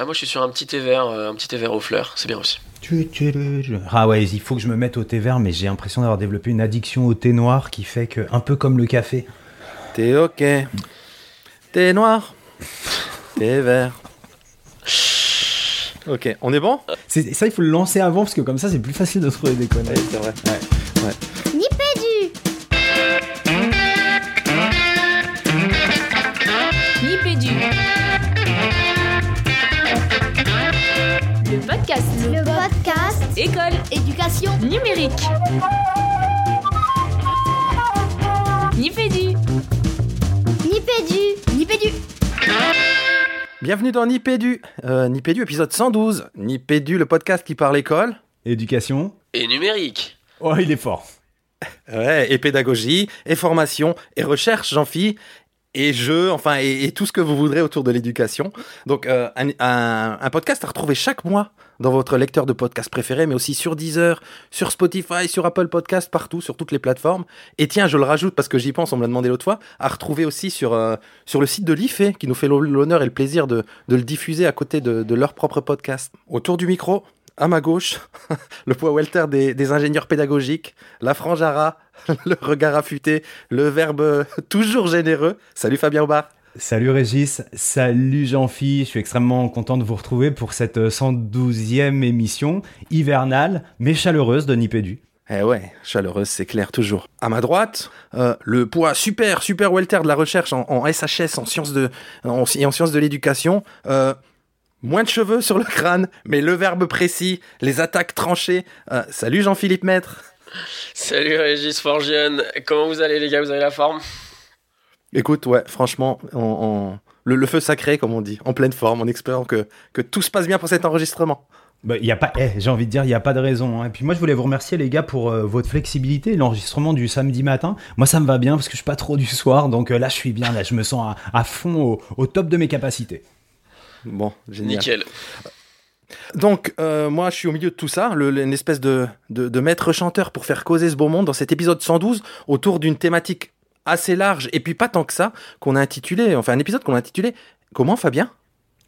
Ah, moi, je suis sur un petit thé vert, euh, un petit thé vert aux fleurs. C'est bien aussi. Ah ouais, il faut que je me mette au thé vert, mais j'ai l'impression d'avoir développé une addiction au thé noir qui fait que, un peu comme le café. Thé ok. Thé noir. thé vert. Ok, on est bon? C'est- Ça, il faut le lancer avant parce que comme ça, c'est plus facile de trouver des conneries. c'est vrai. Podcast. Le podcast École Éducation numérique. Nipédu. Nipédu Nipédu Bienvenue dans Nipédu. Euh, Nipédu, épisode 112. Nipédu, le podcast qui parle école. Éducation. Et numérique. Oh, il est fort. Ouais, et pédagogie, et formation, et recherche, j'en phi, et jeux, enfin, et, et tout ce que vous voudrez autour de l'éducation. Donc, euh, un, un- un podcast à retrouver chaque mois dans votre lecteur de podcast préféré, mais aussi sur Deezer, sur Spotify, sur Apple Podcast, partout, sur toutes les plateformes. Et tiens, je le rajoute parce que j'y pense, on me l'a demandé l'autre fois, à retrouver aussi sur, euh, le site de l'IFE, qui nous fait l'honneur et le plaisir de, le diffuser à côté de, leur propre podcast. Autour du micro, à ma gauche, le poids welter des, ingénieurs pédagogiques, la frange à rat, le regard affûté, le verbe toujours généreux. Salut Fabien Aubard. Salut Régis, salut Jean-Phi, je suis extrêmement content de vous retrouver pour cette 112e émission hivernale mais chaleureuse de Nipédu. Eh ouais, chaleureuse, c'est clair, toujours. À ma droite, euh, le poids super, super welter de la recherche en, en SHS, en sciences de, en, et en sciences de l'éducation. Euh, moins de cheveux sur le crâne, mais le verbe précis, les attaques tranchées. Euh, salut Jean-Philippe Maître. Salut Régis Forgione. Comment vous allez, les gars? Vous avez la forme? Écoute, ouais, franchement, on, on- le, le feu sacré, comme on dit, en pleine forme, en espérant que, que tout se passe bien pour cet enregistrement. Bah, y a pas, eh, j'ai envie de dire, il n'y a pas de raison. hein. Et puis moi, je voulais vous remercier, les gars, pour euh, votre flexibilité. L'enregistrement du samedi matin, moi, ça me va bien parce que je suis pas trop du soir. Donc euh, là, je suis bien. Là, je me sens à, à fond au, au top de mes capacités. Bon, génial. Nickel. Donc, euh, moi, je suis au milieu de tout ça, le- une espèce de, de, de maître chanteur pour faire causer ce beau monde dans cet épisode 112 autour d'une thématique assez large et puis pas tant que ça, qu'on a intitulé, enfin un épisode qu'on a intitulé Comment Fabien?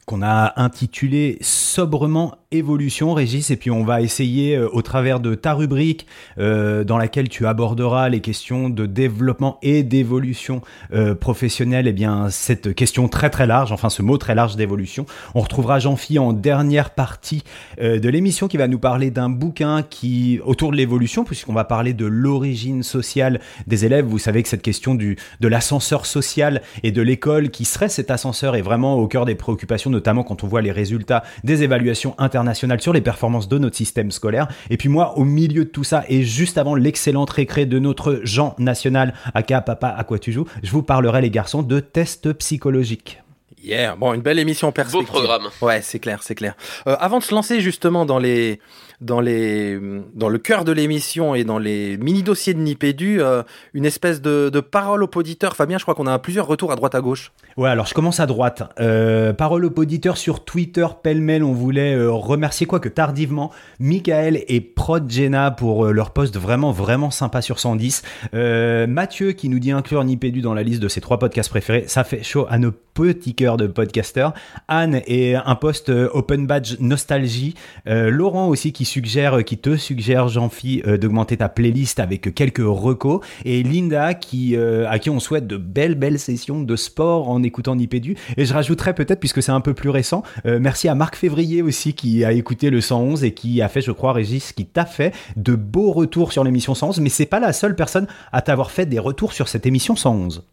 Qu'on a intitulé sobrement évolution, Régis, et puis on va essayer euh, au travers de ta rubrique euh, dans laquelle tu aborderas les questions de développement et d'évolution euh, professionnelle, et bien cette question très très large, enfin ce mot très large d'évolution. On retrouvera Jean-Phi en dernière partie de l'émission qui va nous parler d'un bouquin qui autour de l'évolution, puisqu'on va parler de l'origine sociale des élèves. Vous savez que cette question du de l'ascenseur social et de l'école qui serait cet ascenseur est vraiment au cœur des préoccupations, notamment quand on voit les résultats des évaluations internationales sur les performances de notre système scolaire. Et puis moi, au milieu de tout ça et juste avant l'excellente récré de notre Jean national, aka Papa à quoi tu joues, je vous parlerai les garçons de tests psychologiques. Yeah, bon, une belle émission en perspective. Beau programme. Ouais, c'est clair, c'est clair. Euh, avant de se lancer justement dans les, dans le cœur de l'émission et dans les mini dossiers de Nipédu, euh, une espèce de, parole au auditeur. Fabien, je crois qu'on a plusieurs retours à droite à gauche. Ouais, alors je commence à droite. Euh, parole au auditeur sur Twitter, pêle-mêle, on voulait euh, remercier quoi que tardivement Michael et Prod pour euh, leur post vraiment vraiment sympa sur 110. Euh, Mathieu qui nous dit inclure Nipédu dans la liste de ses trois podcasts préférés, ça fait chaud à nos petits cœurs de podcasteurs. Anne et un post euh, Open Badge Nostalgie. Laurent aussi qui euh, qui te suggère Jean-Phi euh, d'augmenter ta playlist avec quelques recos. Et Linda euh, à qui on souhaite de belles belles sessions de sport en écoutant Nipédu. Et je rajouterais peut-être puisque c'est un peu plus récent, euh, merci à Marc Février aussi qui a écouté le 111 et qui a fait, je crois, Régis, qui t'a fait de beaux retours sur l'émission 111. Mais c'est pas la seule personne à t'avoir fait des retours sur cette émission 111.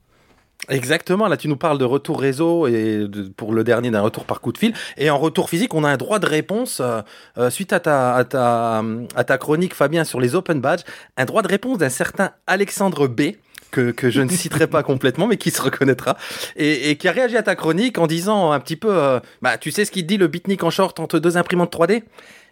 Exactement, là tu nous parles de retour réseau et de- pour le dernier d'un retour par coup de fil. Et en retour physique, on a un droit de réponse euh, euh, suite à ta, à, ta, à ta chronique Fabien sur les open badges, un droit de réponse d'un certain Alexandre B. Que, que je ne citerai pas complètement, mais qui se reconnaîtra, et, et qui a réagi à ta chronique en disant un petit peu, euh, bah tu sais ce qu'il dit le beatnik en short entre deux imprimantes 3D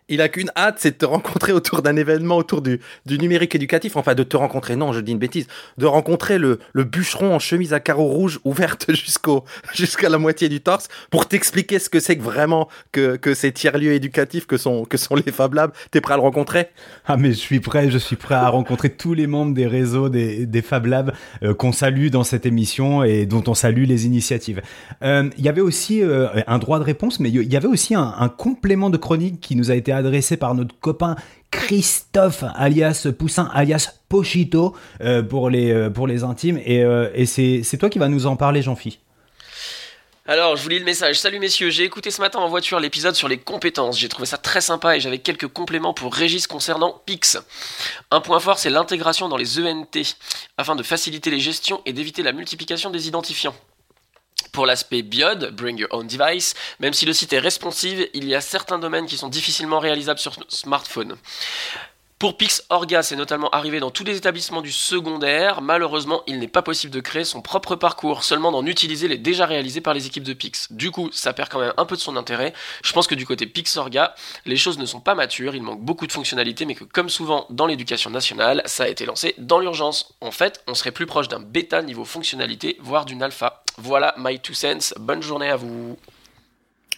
il a qu'une hâte, c'est de te rencontrer autour d'un événement, autour du, du numérique éducatif. Enfin, de te rencontrer, non, je dis une bêtise, de rencontrer le, le bûcheron en chemise à carreaux rouges ouverte jusqu'au, jusqu'à la moitié du torse pour t'expliquer ce que c'est que vraiment que, que ces tiers-lieux éducatifs que sont, que sont les Fab Labs. T'es prêt à le rencontrer? Ah, mais je suis prêt, je suis prêt à rencontrer tous les membres des réseaux des, des Fab Labs euh, qu'on salue dans cette émission et dont on salue les initiatives. Euh, Il y avait aussi euh, un droit de réponse, mais il y avait aussi un, un complément de chronique qui nous a été adressé par notre copain Christophe, alias Poussin, alias Pochito, euh, pour, les, euh, pour les intimes. Et, euh, c'est toi qui vas nous en parler, Jean-Phi. Alors, je vous lis le message. Salut messieurs, j'ai écouté ce matin en voiture l'épisode sur les compétences. J'ai trouvé ça très sympa et j'avais quelques compléments pour Régis concernant Pix. Un point fort, c'est l'intégration dans les ENT, afin de faciliter les gestions et d'éviter la multiplication des identifiants. Pour l'aspect BIOD, Bring Your Own Device, même si le site est responsive, il y a certains domaines qui sont difficilement réalisables sur smartphone. Pour Pix Orga, c'est notamment arrivé dans tous les établissements du secondaire. Malheureusement, il n'est pas possible de créer son propre parcours, seulement d'en utiliser les déjà réalisés par les équipes de Pix. Du coup, ça perd quand même un peu de son intérêt. Je pense que du côté Pix Orga, les choses ne sont pas matures, il manque beaucoup de fonctionnalités, mais que comme souvent dans l'éducation nationale, ça a été lancé dans l'urgence. En fait, on serait plus proche d'un bêta niveau fonctionnalité, voire d'une alpha. Voilà my two cents. Bonne journée à vous.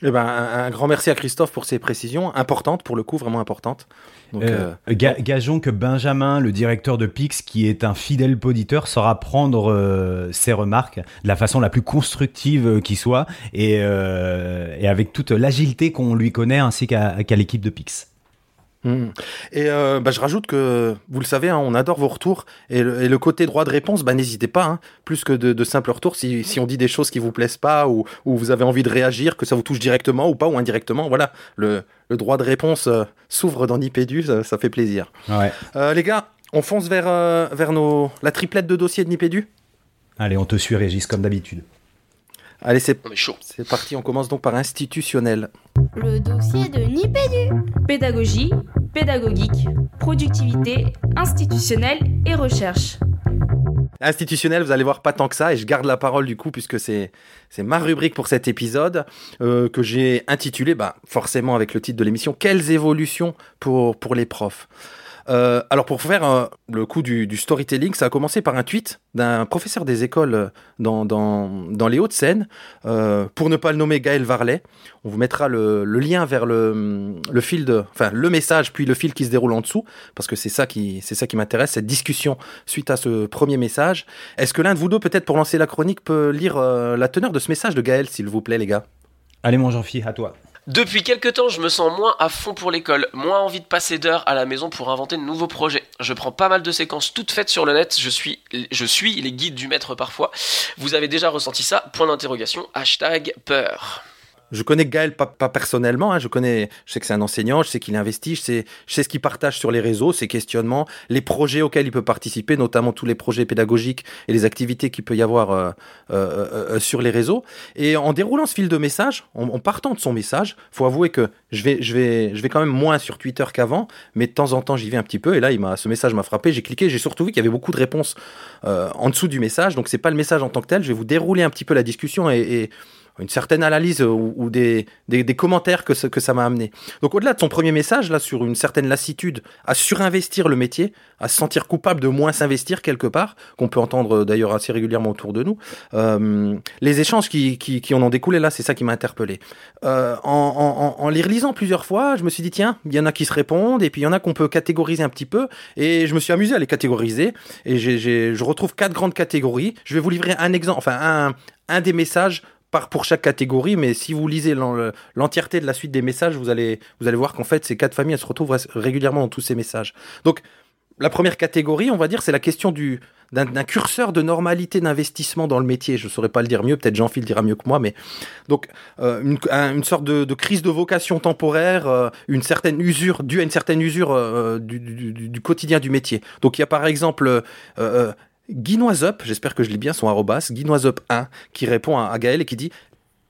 Eh ben, un, un grand merci à Christophe pour ses précisions, importantes pour le coup, vraiment importantes. Donc, Euh, euh, ga- gageons que Benjamin, le directeur de Pix, qui est un fidèle poditeur, saura prendre euh, ses remarques de la façon la plus constructive euh, qui soit et, euh, et avec toute l'agilité qu'on lui connaît ainsi qu'à qu'à l'équipe de Pix. Hmm. Et euh, bah, je rajoute que, vous le savez, hein, on adore vos retours. Et le, et le côté droit de réponse, bah, n'hésitez pas, hein, plus que de, de simples retours. Si, si on dit des choses qui vous plaisent pas ou, ou vous avez envie de réagir, que ça vous touche directement ou pas ou indirectement, voilà, le, le droit de réponse euh, s'ouvre dans Nipédu, ça, ça fait plaisir. Ouais. Euh, les gars, on fonce vers, vers nos, la triplette de dossiers de Nipédu Allez, on te suit, Régis, comme d'habitude. Allez, c'est parti, on commence donc par institutionnel. Le dossier de Nipédu. Pédagogie, pédagogique, productivité, institutionnelle et recherche. Institutionnel, vous allez voir pas tant que ça, et je garde la parole du coup, puisque c'est c'est ma rubrique pour cet épisode, euh, que j'ai intitulé, bah, forcément avec le titre de l'émission, Quelles évolutions pour, pour les profs? Euh, alors pour faire euh, le coup du, storytelling, ça a commencé par un tweet d'un professeur des écoles euh, dans, les Hauts-de-Seine, pour ne pas le nommer Gaël Varlet. On vous mettra le, lien vers le, fil de, enfin le message puis le fil qui se déroule en dessous, parce que c'est ça qui m'intéresse, cette discussion suite à ce premier message. Est-ce que l'un de vous deux, peut-être pour lancer la chronique, peut lire la teneur de ce message de Gaël, s'il vous plaît, les gars? Allez, mon Jean-Phi, à toi. Depuis quelques temps, je me sens moins à fond pour l'école, moins envie de passer d'heures à la maison pour inventer de nouveaux projets. Je prends pas mal de séquences toutes faites sur le net, je suis, je suis les guides du maître parfois. Vous avez déjà ressenti ça? Point d'interrogation, hashtag peur. Je connais Gaël pas, personnellement, hein, je connais, je sais que c'est un enseignant, je sais qu'il investit, je sais, ce qu'il partage sur les réseaux, ses questionnements, les projets auxquels il peut participer, notamment tous les projets pédagogiques et les activités qu'il peut y avoir euh, euh, euh, sur les réseaux. Et en déroulant ce fil de message, en, en partant de son message, faut avouer que je vais, je vais, je vais quand même moins sur Twitter qu'avant, mais de temps en temps j'y vais un petit peu. Et là, il m'a, ce message m'a frappé, j'ai cliqué, j'ai surtout vu qu'il y avait beaucoup de réponses euh, en dessous du message. Donc c'est pas le message en tant que tel. Je vais vous dérouler un petit peu la discussion et, et une certaine analyse ou, des, des, commentaires que, ce, que ça m'a amené. Donc au-delà de son premier message, là, sur une certaine lassitude à surinvestir le métier, à se sentir coupable de moins s'investir quelque part, qu'on peut entendre d'ailleurs assez régulièrement autour de nous, euh, les échanges qui, qui, qui en ont découlé, là, c'est ça qui m'a interpellé. Euh, en, les relisant plusieurs fois, je me suis dit, tiens, il y en a qui se répondent, et puis il y en a qu'on peut catégoriser un petit peu, et je me suis amusé à les catégoriser, et j'ai, je retrouve quatre grandes catégories. Je vais vous livrer un exemple, enfin un, un des messages pour chaque catégorie, mais si vous lisez l'entièreté de la suite des messages, vous allez, vous allez voir qu'en fait, ces quatre familles, elles se retrouvent régulièrement dans tous ces messages. Donc, la première catégorie, on va dire, c'est la question du d'un curseur de normalité d'investissement dans le métier. Je ne saurais pas le dire mieux, peut-être Jean-Phil dira mieux que moi, mais donc euh, une, un, une, sorte de, crise de vocation temporaire, euh, une certaine usure due à une certaine usure euh, du, quotidien du métier. Donc il y a par exemple Guinoisup, j'espère que je lis bien son arrobas, Guinoisup1, qui répond à, à Gaël et qui dit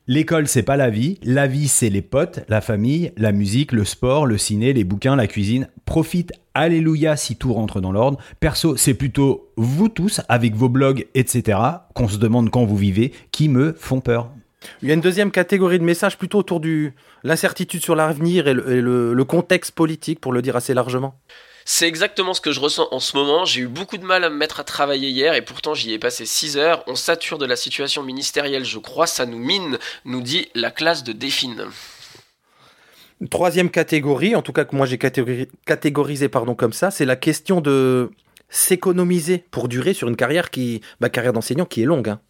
L'école, c'est pas la vie. La vie, c'est les potes, la famille, la musique, le sport, le ciné, les bouquins, la cuisine. Profite, alléluia, si tout rentre dans l'ordre. Perso, c'est plutôt vous tous, avec vos blogs, etc., qu'on se demande quand vous vivez, qui me font peur. Il y a une deuxième catégorie de messages plutôt autour de l'incertitude sur l'avenir et, le, contexte politique, pour le dire assez largement. C'est exactement ce que je ressens en ce moment. J'ai eu beaucoup de mal à me mettre à travailler hier et pourtant j'y ai passé 6 heures. On sature de la situation ministérielle, je crois, ça nous mine, nous dit la classe de Défine. Troisième catégorie, en tout cas que moi j'ai catégorisé, pardon, comme ça, c'est la question de s'économiser pour durer sur une carrière qui, bah, carrière d'enseignant qui est longue. Hein.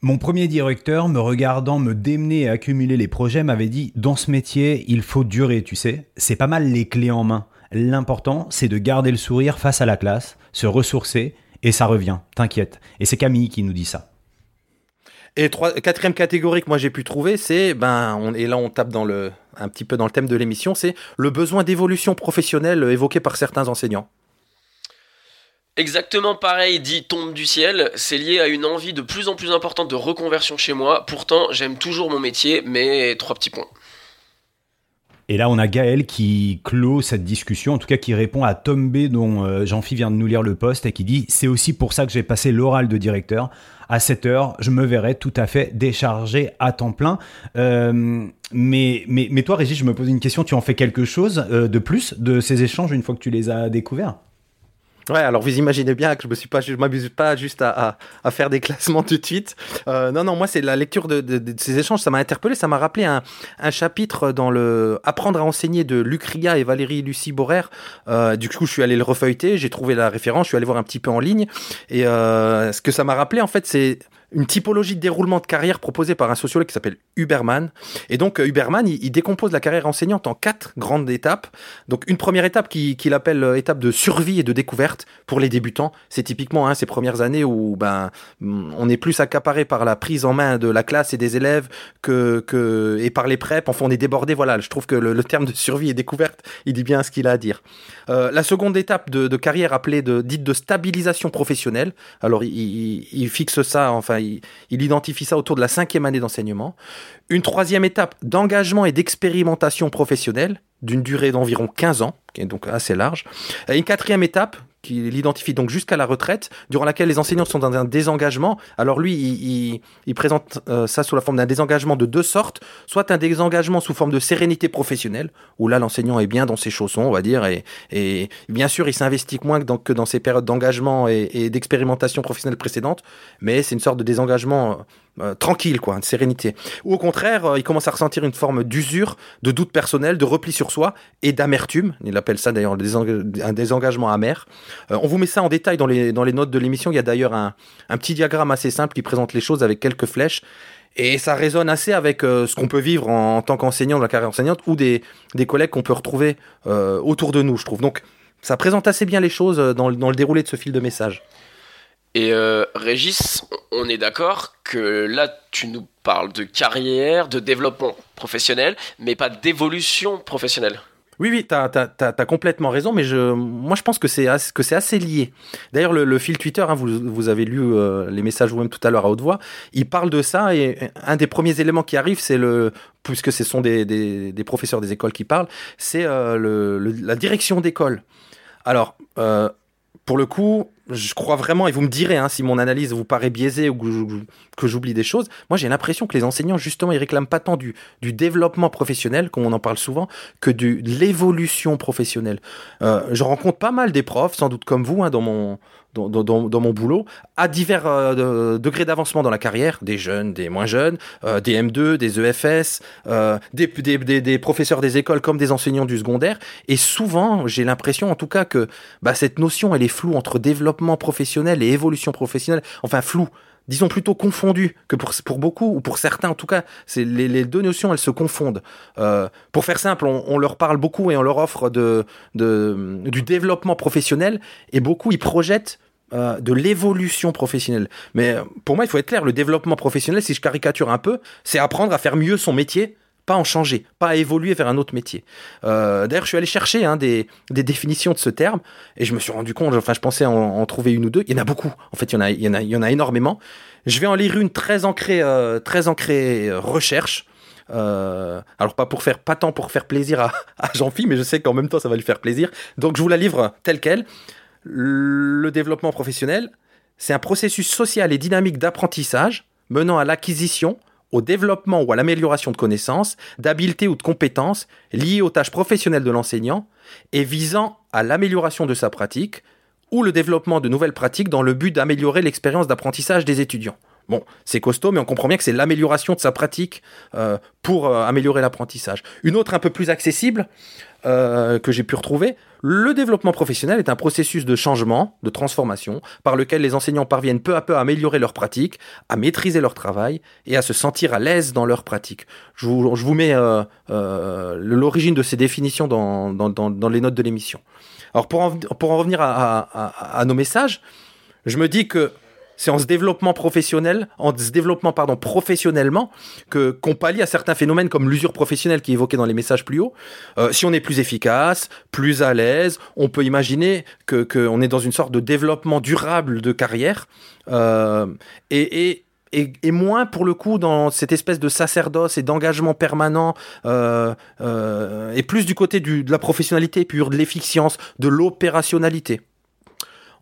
Mon premier directeur, me regardant me démener et accumuler les projets, m'avait dit Dans ce métier, il faut durer, tu sais. C'est pas mal les clés en main. L'important, c'est de garder le sourire face à la classe, se ressourcer, et ça revient, t'inquiète. Et c'est Camille qui nous dit ça. Et quatrième catégorie que moi j'ai pu trouver, c'est, ben, on, et là on tape dans le, un petit peu dans le thème de l'émission, c'est le besoin d'évolution professionnelle évoqué par certains enseignants. Exactement pareil, dit tombe du ciel, c'est lié à une envie de plus en plus importante de reconversion chez moi. Pourtant, j'aime toujours mon métier, mais trois petits points. Et là, on a Gaël qui clôt cette discussion, en tout cas qui répond à Tom B, dont euh, Jean-Phi vient de nous lire le poste, et qui dit C'est aussi pour ça que j'ai passé l'oral de directeur. À 7 heures, je me verrai tout à fait déchargé à temps plein. Euh, mais, mais, mais toi, Régis, je me pose une question tu en fais quelque chose euh, de plus de ces échanges une fois que tu les as découverts? Ouais, alors vous imaginez bien que je me suis pas, je m'abuse pas juste à, faire des classements tout de suite. Euh, non, non, moi c'est la lecture de, ces échanges, ça m'a interpellé, ça m'a rappelé un, chapitre dans le Apprendre à enseigner de Luc Ria et Valérie Lucie Borer. Euh, du coup, je suis allé le refeuilleter, j'ai trouvé la référence, je suis allé voir un petit peu en ligne, et euh, ce que ça m'a rappelé en fait, c'est une typologie de déroulement de carrière proposée par un sociologue qui s'appelle Huberman. Et donc euh, Huberman, il, décompose la carrière enseignante en quatre grandes étapes. Donc une première étape qu'il appelle euh, étape de survie et de découverte pour les débutants. C'est typiquement hein, ces premières années où ben on est plus accaparé par la prise en main de la classe et des élèves que, que et par les prep. Enfin, on est débordé. Voilà, je trouve que le, terme de survie et découverte, il dit bien ce qu'il a à dire. Euh, la seconde étape de, carrière appelée de, dite de stabilisation professionnelle. Alors il, il fixe ça, enfin il, identifie ça autour de la cinquième année d'enseignement. Une troisième étape d'engagement et d'expérimentation professionnelle d'une durée d'environ 15 ans, qui est donc assez large. Et une quatrième étape qui l'identifie donc jusqu'à la retraite, durant laquelle les enseignants sont dans un désengagement. Alors lui, il, présente euh, ça sous la forme d'un désengagement de deux sortes, soit un désengagement sous forme de sérénité professionnelle, où là l'enseignant est bien dans ses chaussons, on va dire, et, et bien sûr il s'investit moins que dans, que dans ses périodes d'engagement et, et d'expérimentation professionnelle précédentes, mais c'est une sorte de désengagement euh, tranquille, quoi, de sérénité. Ou au contraire, euh, il commence à ressentir une forme d'usure, de doute personnel, de repli sur soi et d'amertume. Il appelle ça d'ailleurs un désengagement amer. Euh, on vous met ça en détail dans les, dans les notes de l'émission. Il y a d'ailleurs un, un petit diagramme assez simple qui présente les choses avec quelques flèches. Et ça résonne assez avec ce qu'on peut vivre en, tant qu'enseignant dans la carrière enseignante ou des, des collègues qu'on peut retrouver autour de nous, je trouve. Donc, ça présente assez bien les choses dans, dans le déroulé de ce fil de message. Et euh, Régis, on est d'accord que là, tu nous parles de carrière, de développement professionnel, mais pas d'évolution professionnelle. Oui, oui, tu as, complètement raison, mais moi je pense que c'est assez, lié. D'ailleurs, le, fil Twitter, hein, vous, avez lu euh, les messages vous-même tout à l'heure à haute voix, il parle de ça et un des premiers éléments qui arrive, c'est le, puisque ce sont des, professeurs des écoles qui parlent, c'est euh, la direction d'école. Alors, pour le coup, je crois vraiment, et vous me direz hein, si mon analyse vous paraît biaisée ou que j'oublie des choses, moi j'ai l'impression que les enseignants, justement, ils réclament pas tant du, développement professionnel, comme on en parle souvent, que de l'évolution professionnelle. Euh, je rencontre pas mal des profs, sans doute comme vous, hein, dans mon, dans, dans, dans, mon boulot, à divers euh, degrés d'avancement dans la carrière, des jeunes, des moins jeunes, euh, des M2, des EFS, euh, des, des, des, des, professeurs des écoles comme des enseignants du secondaire. Et souvent, j'ai l'impression en tout cas que bah, cette notion, elle est floue entre développement professionnel et évolution professionnelle. Enfin, floue disons plutôt confondue que pour, pour beaucoup, ou pour certains en tout cas, c'est les, deux notions, elles se confondent. Euh, pour faire simple, on, on, leur parle beaucoup et on leur offre de, de, du développement professionnel, et beaucoup ils projettent euh, de l'évolution professionnelle. Mais euh, pour moi, il faut être clair, le développement professionnel, si je caricature un peu, c'est apprendre à faire mieux son métier, pas en changer, pas à évoluer vers un autre métier. Euh, d'ailleurs, je suis allé chercher hein, des, définitions de ce terme et je me suis rendu compte, enfin, je pensais en, trouver une ou deux. Il y en a beaucoup. En fait, il y en a, en énormément. Je vais en lire une très ancrée, très ancrée recherche. alors pas pour faire, pas tant pour faire plaisir à, à Jean-Philippe, mais je sais qu'en même temps ça va lui faire plaisir. Donc je vous la livre telle quelle. Le développement professionnel, c'est un processus social et dynamique d'apprentissage menant à l'acquisition, au développement ou à l'amélioration de connaissances, d'habiletés ou de compétences liées aux tâches professionnelles de l'enseignant et visant à l'amélioration de sa pratique ou le développement de nouvelles pratiques dans le but d'améliorer l'expérience d'apprentissage des étudiants. Bon, c'est costaud, mais on comprend bien que c'est l'amélioration de sa pratique euh, pour euh, améliorer l'apprentissage. Une autre un peu plus accessible euh, que j'ai pu retrouver, le développement professionnel est un processus de changement, de transformation, par lequel les enseignants parviennent peu à peu à améliorer leur pratique, à maîtriser leur travail et à se sentir à l'aise dans leur pratique. Je vous, mets l'origine de ces définitions dans, les notes de l'émission. Alors pour en, revenir à, nos messages, je me dis que c'est en se développement professionnel, en développement pardon professionnellement que qu'on pallie à certains phénomènes comme l'usure professionnelle qui est évoquée dans les messages plus hauts. Euh, si on est plus efficace, plus à l'aise, on peut imaginer que qu'on est dans une sorte de développement durable de carrière euh, et, et et, moins pour le coup dans cette espèce de sacerdoce et d'engagement permanent euh, et plus du côté du, de la professionnalité pure, de l'efficience, de l'opérationnalité.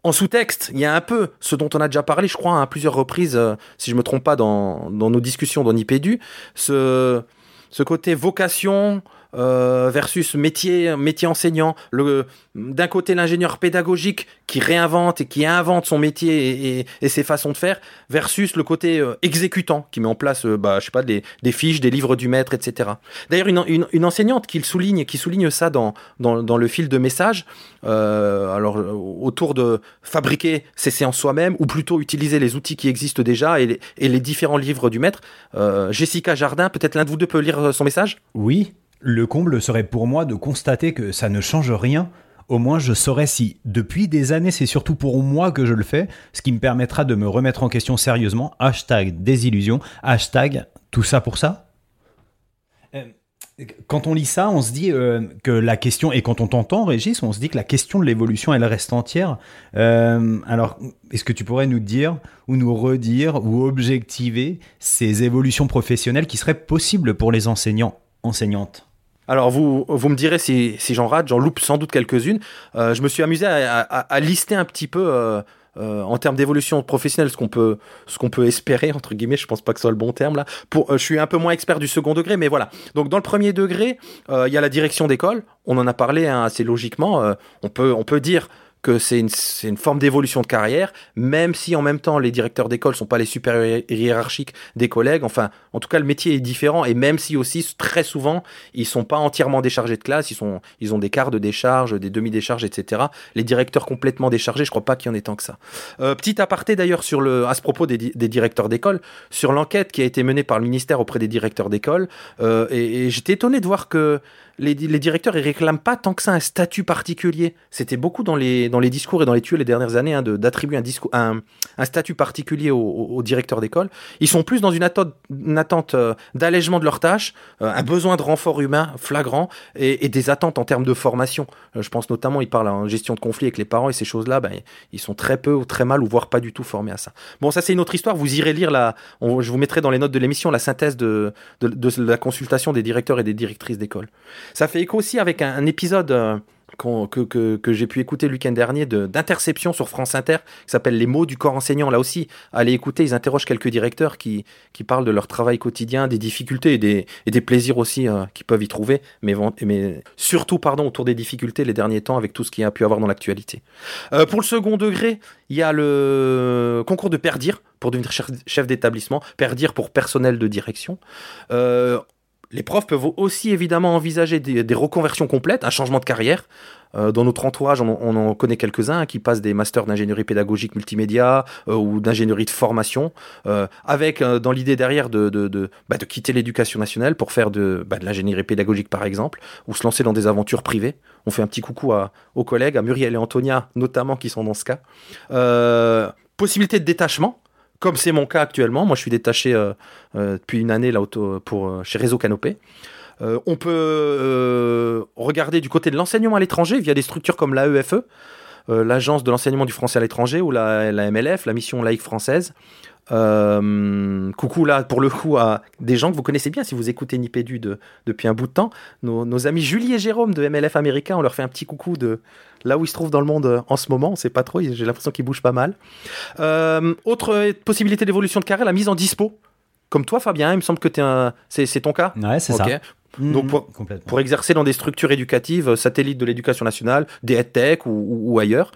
En sous-texte, il y a un peu ce dont on a déjà parlé, je crois, à plusieurs reprises, euh, si je me trompe pas, dans, dans nos discussions dans Nipédu, ce, ce côté vocation, euh, versus métier, métier enseignant. Le, d'un côté, l'ingénieur pédagogique qui réinvente et qui invente son métier et, ses façons de faire, versus le côté euh, exécutant qui met en place, euh, bah, je sais pas, des, fiches, des livres du maître, etc. D'ailleurs, une, une, enseignante qui souligne, qui souligne ça dans, dans, dans le fil de message, alors autour de fabriquer ses séances soi-même, ou plutôt utiliser les outils qui existent déjà et les, et les différents livres du maître. Jessica Jardin, peut-être l'un de vous deux peut lire son message? Oui. Le comble serait pour moi de constater que ça ne change rien. Au moins, je saurais si, depuis des années, c'est surtout pour moi que je le fais, ce qui me permettra de me remettre en question sérieusement. Hashtag désillusion, hashtag tout ça pour ça. Euh, quand on lit ça, on se dit euh, que la question, et quand on t'entend, Régis, on se dit que la question de l'évolution, elle reste entière. Euh, alors, est-ce que tu pourrais nous dire, ou nous redire, ou objectiver ces évolutions professionnelles qui seraient possibles pour les enseignants, enseignantes? Alors vous, vous me direz si, j'en rate, j'en loupe sans doute quelques-unes. Euh, je me suis amusé à, lister un petit peu euh, euh, en termes d'évolution professionnelle ce qu'on peut, peut espérer entre guillemets. Je pense pas que ce soit le bon terme là. Pour, je suis un peu moins expert du second degré, mais voilà. Donc dans le premier degré, il y a la direction d'école. On en a parlé hein, assez logiquement. on peut, on peut dire que c'est une, une, forme d'évolution de carrière, même si en même temps les directeurs d'école sont pas les supérieurs hiérarchiques des collègues. Enfin, en tout cas, le métier est différent et même si aussi très souvent ils sont pas entièrement déchargés de classe, ils sont, ils ont des quarts de décharge, des demi-décharges, etc. Les directeurs complètement déchargés, je crois pas qu'il y en ait tant que ça. Euh, petit aparté d'ailleurs sur le, à ce propos des, des directeurs d'école, sur l'enquête qui a été menée par le ministère auprès des directeurs d'école, euh, et, et j'étais étonné de voir que les, directeurs ils réclament pas tant que ça un statut particulier. C'était beaucoup dans les, discours et dans les tuyaux les dernières années hein, d'attribuer un, statut particulier aux, directeurs d'école. Ils sont plus dans une attente, euh, d'allègement de leurs tâches, euh, un besoin de renfort humain flagrant et, des attentes en termes de formation. Euh, je pense notamment, ils parlent en gestion de conflits avec les parents et ces choses-là, ben, ils sont très peu ou très mal ou voire pas du tout formés à ça. Bon, ça c'est une autre histoire. Vous irez lire la, je vous mettrai dans les notes de l'émission la synthèse de la consultation des directeurs et des directrices d'école. Ça fait écho aussi avec un, épisode euh, que, que, j'ai pu écouter le week-end dernier d'Interception sur France Inter, qui s'appelle Les mots du corps enseignant. Là aussi, allez écouter, ils interrogent quelques directeurs qui, qui parlent de leur travail quotidien, des difficultés et des, et des plaisirs aussi euh, qu'ils peuvent y trouver, mais, mais surtout pardon, autour des difficultés les derniers temps avec tout ce qu'il y a pu avoir dans l'actualité. Euh, pour le second degré, il y a le concours de Perdir pour devenir chef d'établissement, Perdir pour personnel de direction. Les profs peuvent aussi évidemment envisager des, reconversions complètes, un changement de carrière. Euh, dans notre entourage, on, en connaît quelques-uns qui passent des masters d'ingénierie pédagogique multimédia euh, ou d'ingénierie de formation, euh, avec dans l'idée derrière de, de, bah, quitter l'éducation nationale pour faire de, bah, de l'ingénierie pédagogique par exemple, ou se lancer dans des aventures privées. On fait un petit coucou à, aux collègues, à Muriel et Antonia notamment, qui sont dans ce cas. possibilité de détachement comme c'est mon cas actuellement. Moi, je suis détaché euh, euh, depuis une année là, euh, chez Réseau Canopé. on peut regarder du côté de l'enseignement à l'étranger via des structures comme l'AEFE, l'Agence de l'enseignement du français à l'étranger, ou la, MLF, la Mission laïque française. Coucou là pour le coup à des gens que vous connaissez bien si vous écoutez Nipédu de, depuis un bout de temps. Nos, amis Julie et Jérôme de MLF américain, on leur fait un petit coucou de là où ils se trouvent dans le monde euh, en ce moment. On sait pas trop, j'ai l'impression qu'ils bougent pas mal. Euh, autre possibilité d'évolution de carrière, la mise en dispo comme toi, Fabien. Il me semble que t'es un... c'est, ton cas. Ouais, c'est ça. Donc, Mhm, pour- exercer dans des structures éducatives, euh, satellites de l'éducation nationale, des EdTech ou, ou- ou ailleurs.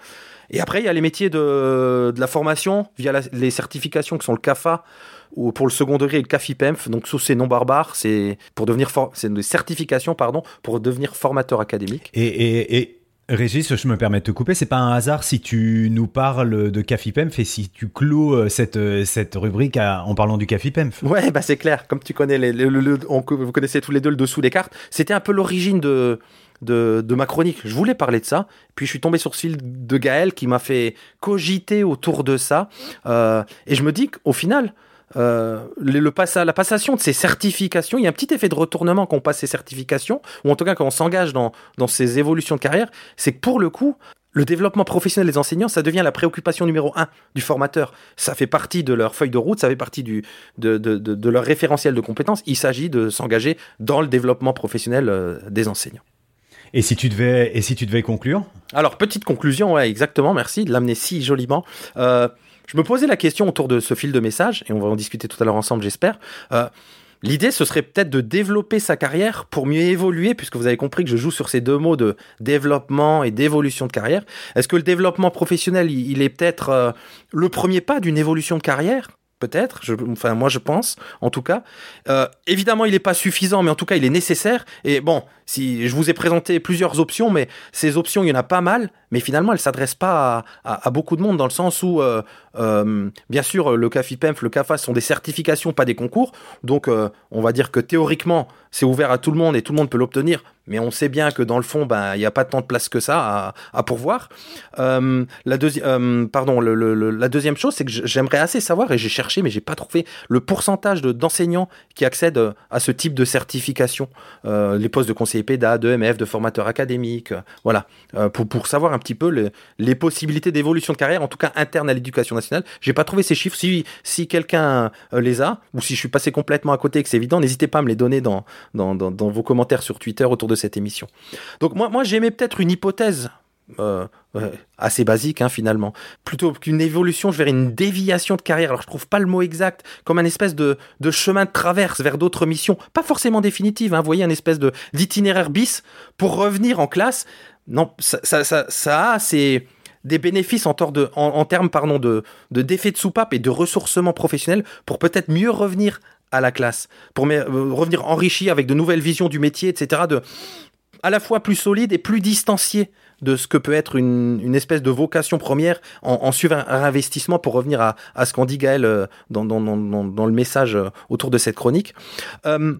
Et après, il y a les métiers de, de la formation via la- les certifications qui sont le CAFA ou pour le second degré et le CAFIPEMF. Donc, sous ces noms barbares, c'est pour devenir for- c'est des certifications pardon pour devenir formateur académique. Et, et, et Régis, je me permets de te couper, c'est pas un hasard si tu nous parles de CAFIPEMF et si tu clôt euh, cette, euh, cette rubrique en parlant du CAFIPEMF. Ouais, bah c'est clair. Comme tu connais, les, le- le- on- vous connaissez tous les deux le dessous des cartes. C'était un peu l'origine de, de, de ma chronique. Je voulais parler de ça. Puis je suis tombé sur ce fil de Gaël qui m'a fait cogiter autour de ça. Euh, et je me dis qu'au final, euh, le, passa- la passation de ces certifications, il y a un petit effet de retournement quand on passe ces certifications, ou en tout cas quand on s'engage dans, dans ces évolutions de carrière, c'est que pour le coup, le développement professionnel des enseignants, ça devient la préoccupation numéro un du formateur. Ça fait partie de leur feuille de route, ça fait partie du, de, de, de, de leur référentiel de compétences. Il s'agit de s'engager dans le développement professionnel euh, des enseignants. Et si tu devais, et si tu devais conclure? Alors, petite conclusion, ouais, exactement, merci de l'amener si joliment. Euh, je me posais la question autour de ce fil de message, et on va en discuter tout à l'heure ensemble, j'espère. Euh, L'idée, ce serait peut-être de développer sa carrière pour mieux évoluer, puisque vous avez compris que je joue sur ces deux mots de développement et d'évolution de carrière. Est-ce que le développement professionnel, il, est peut-être euh, le premier pas d'une évolution de carrière? Peut-être, enfin moi je pense, en tout cas. Euh, évidemment, il n'est pas suffisant, mais en tout cas, il est nécessaire. Et bon, si je vous ai présenté plusieurs options, mais ces options, il y en a pas mal, mais finalement, elles s'adressent pas à, beaucoup de monde dans le sens où, euh, euh, bien sûr, le CAFIPEMF, le CAFA sont des certifications, pas des concours. Donc, euh, on va dire que théoriquement, c'est ouvert à tout le monde et tout le monde peut l'obtenir. Mais on sait bien que dans le fond, ben, il n'y a pas tant de place que ça à, pourvoir. La, deuxi- pardon, la deuxième chose, c'est que j'aimerais assez savoir, et j'ai cherché, mais j'ai pas trouvé le pourcentage de- d'enseignants qui accèdent à ce type de certification. Les postes de conseiller PEDA, de MF, de formateur académique, voilà, Euh, pour, savoir un petit peu le- les possibilités d'évolution de carrière, en tout cas interne à l'éducation nationale. J'ai pas trouvé ces chiffres. Si, quelqu'un euh, les a, ou si je suis passé complètement à côté et que c'est évident, n'hésitez pas à me les donner dans vos commentaires sur Twitter autour de cette émission. Donc moi, moi j'aimais peut-être une hypothèse euh, assez basique hein, finalement. Plutôt qu'une évolution, je verrais une déviation de carrière. Alors je trouve pas le mot exact, comme un espèce de, chemin de traverse vers d'autres missions, pas forcément définitives. Hein, vous voyez, un espèce de d'itinéraire bis pour revenir en classe. Non, ça, ça, ça, ça a des bénéfices en, termes pardon, de, de d'effet de soupape et de ressourcement professionnel pour peut-être mieux revenir à la classe, pour euh, revenir enrichi avec de nouvelles visions du métier, etc. De, à la fois plus solide et plus distancié de ce que peut être une, une espèce de vocation première en, suivant un investissement pour revenir à, à ce qu'en dit Gaël euh, dans, dans- dans le message euh, autour de cette chronique. Euh,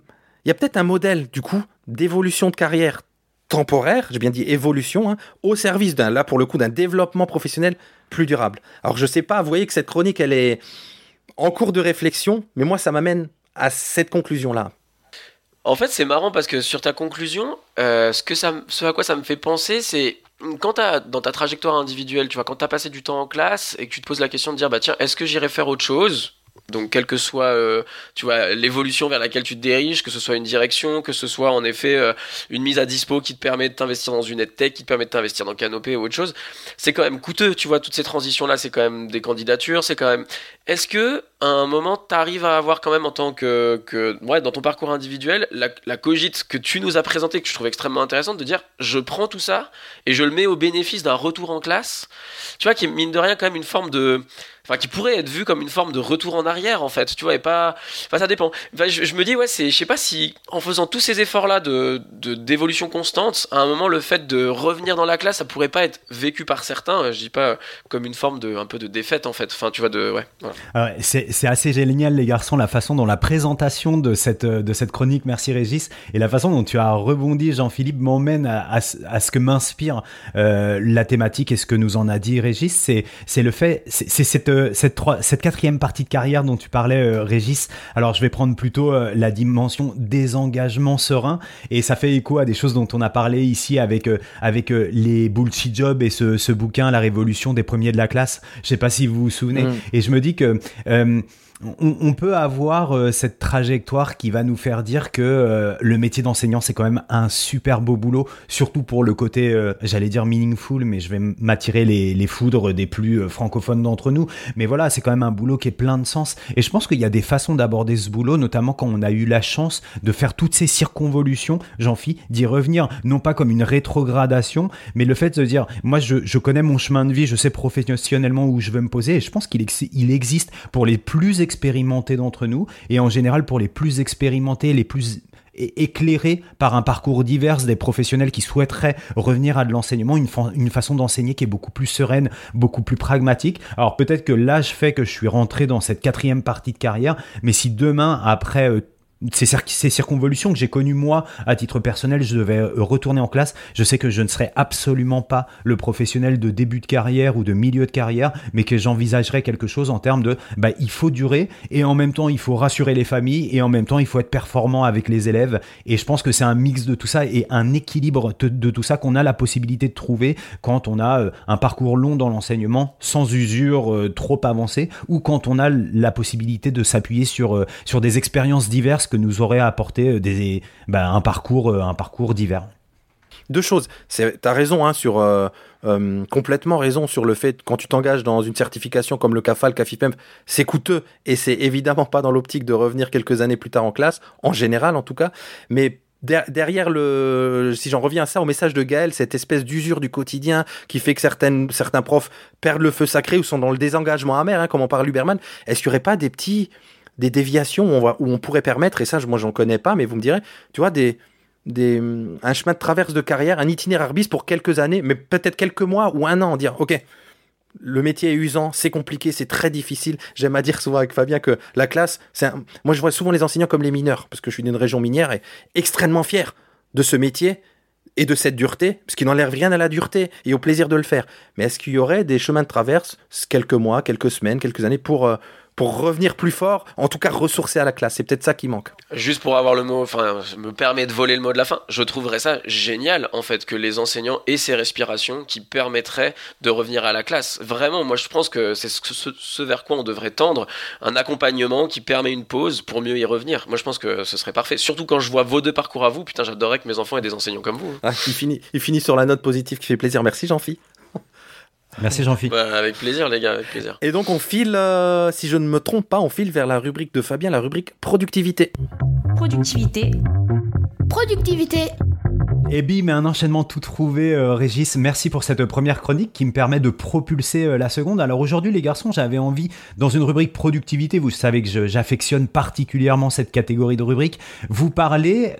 Il y a peut-être un modèle, du coup, d'évolution de carrière temporaire, j'ai bien dit évolution, hein, au service d'un, là pour le coup, d'un développement professionnel plus durable. Alors je sais pas, vous voyez que cette chronique, elle est en cours de réflexion, mais moi ça m'amène à cette conclusion-là. En fait, c'est marrant parce que sur ta conclusion, euh, ce, à quoi ça me fait penser, c'est quand t'as, dans ta trajectoire individuelle, tu vois, quand tu as passé du temps en classe et que tu te poses la question de dire, bah tiens, est-ce que j'irai faire autre chose donc, quelle que soit, euh, tu vois, l'évolution vers laquelle tu te diriges, que ce soit une direction, que ce soit en effet euh, une mise à dispo qui te permet de t'investir dans une EdTech, qui te permet de t'investir dans Canopé ou autre chose, c'est quand même coûteux, tu vois, toutes ces transitions-là, c'est quand même des candidatures, c'est quand même... Est-ce que, à un moment, t'arrives à avoir quand même en tant que... que ouais, dans ton parcours individuel, la, la cogite que tu nous as présentée, que je trouve extrêmement intéressante, de dire, je prends tout ça et je le mets au bénéfice d'un retour en classe, tu vois, qui est mine de rien quand même une forme de... Enfin, qui pourrait être vu comme une forme de retour en arrière, en fait, tu vois, et pas... Enfin, ça dépend. Enfin, je, me dis, ouais, c'est... Je sais pas si, en faisant tous ces efforts-là de, de, d'évolution constante, à un moment, le fait de revenir dans la classe, ça pourrait pas être vécu par certains, je dis pas comme une forme de... un peu de défaite, en fait. Enfin, tu vois, de... Ouais, voilà. Ah c'est assez génial, les garçons, la façon dont la présentation de cette, de cette chronique, merci Régis, et la façon dont tu as rebondi, Jean-Philippe, m'emmène à, à ce- que m'inspire euh, la thématique et ce que nous en a dit Régis. C'est c'est le fait, c'est cette, cette, trois- cette quatrième partie de carrière dont tu parlais, euh, Régis. Alors, je vais prendre plutôt euh, la dimension désengagement serein, et ça fait écho à des choses dont on a parlé ici avec, euh, avec euh, les bullshit jobs et ce, ce bouquin, La révolution des premiers de la classe. Je sais pas si vous vous souvenez. Mm. Et je me dis que euh, on, peut avoir euh, cette trajectoire qui va nous faire dire que euh, le métier d'enseignant c'est quand même un super beau boulot, surtout pour le côté, euh, j'allais dire meaningful, mais je vais m'attirer les, foudres des plus francophones d'entre nous. Mais voilà, c'est quand même un boulot qui est plein de sens. Et je pense qu'il y a des façons d'aborder ce boulot, notamment quand on a eu la chance de faire toutes ces circonvolutions, j'en fis, d'y revenir, non pas comme une rétrogradation, mais le fait de dire, moi je, connais mon chemin de vie, je sais professionnellement où je veux me poser, et je pense qu'il il existe pour les plus expérimentés d'entre nous, et en général pour les plus expérimentés, les plus éclairés par un parcours divers des professionnels qui souhaiteraient revenir à de l'enseignement, une, façon d'enseigner qui est beaucoup plus sereine, beaucoup plus pragmatique. Alors peut-être que l'âge fait que je suis rentré dans cette quatrième partie de carrière, mais si demain, après euh, ces, ces, circonvolutions que j'ai connues moi à titre personnel, je devais euh, retourner en classe. Je sais que je ne serais absolument pas le professionnel de début de carrière ou de milieu de carrière, mais que j'envisagerais quelque chose en termes de bah, il faut durer et en même temps il faut rassurer les familles et en même temps il faut être performant avec les élèves. Et je pense que c'est un mix de tout ça et un équilibre de, tout ça qu'on a la possibilité de trouver quand on a euh, un parcours long dans l'enseignement sans usure euh, trop avancée ou quand on a la possibilité de s'appuyer sur, sur des expériences diverses nous aurait apporté euh, des, bah, un, parcours, euh, un parcours divers. Deux choses. Tu as raison hein, sur. Euh, complètement raison sur le fait quand tu t'engages dans une certification comme le CAFAL, CAFIPEMP, c'est coûteux et c'est évidemment pas dans l'optique de revenir quelques années plus tard en classe, en général en tout cas, mais derrière le, si j'en reviens à ça, au message de Gaël, cette espèce d'usure du quotidien qui fait que certaines, certains profs perdent le feu sacré ou sont dans le désengagement amer, hein, comme on parle Huberman, est-ce qu'il n'y aurait pas des petits, des déviations où on, pourrait permettre, et ça, moi, j'en connais pas, mais vous me direz, tu vois, des, des, un chemin de traverse de carrière, un itinéraire bis pour quelques années, mais peut-être quelques mois ou un an, dire, OK, le métier est usant, c'est compliqué, c'est très difficile. J'aime à dire souvent avec Fabien que la classe, c'est moi je vois souvent les enseignants comme les mineurs, parce que je suis d'une région minière et extrêmement fier de ce métier et de cette dureté, parce qu'il n'enlève rien à la dureté et au plaisir de le faire. Mais est-ce qu'il y aurait des chemins de traverse, quelques mois, quelques semaines, quelques années, pour, euh, pour revenir plus fort, en tout cas ressourcer à la classe. C'est peut-être ça qui manque. Juste pour avoir le mot, enfin, me permet de voler le mot de la fin, je trouverais ça génial, en fait, que les enseignants aient ces respirations qui permettraient de revenir à la classe. Vraiment, moi je pense que c'est ce, vers quoi on devrait tendre, un accompagnement qui permet une pause pour mieux y revenir. Moi je pense que ce serait parfait. Surtout quand je vois vos deux parcours à vous, putain, j'adorerais que mes enfants aient des enseignants comme vous. Ah, il, finit, il finit sur la note positive qui fait plaisir. Merci Jean-Philippe. Merci Jean-Philippe. Bah, avec plaisir les gars, avec plaisir. Et donc on file, euh, si je ne me trompe pas, on file vers la rubrique de Fabien, la rubrique productivité. Productivité. Productivité. Et bim, un enchaînement tout trouvé, euh, Régis. Merci pour cette première chronique qui me permet de propulser euh, la seconde. Alors aujourd'hui, les garçons, j'avais envie, dans une rubrique productivité, vous savez que j'affectionne particulièrement cette catégorie de rubrique, vous parler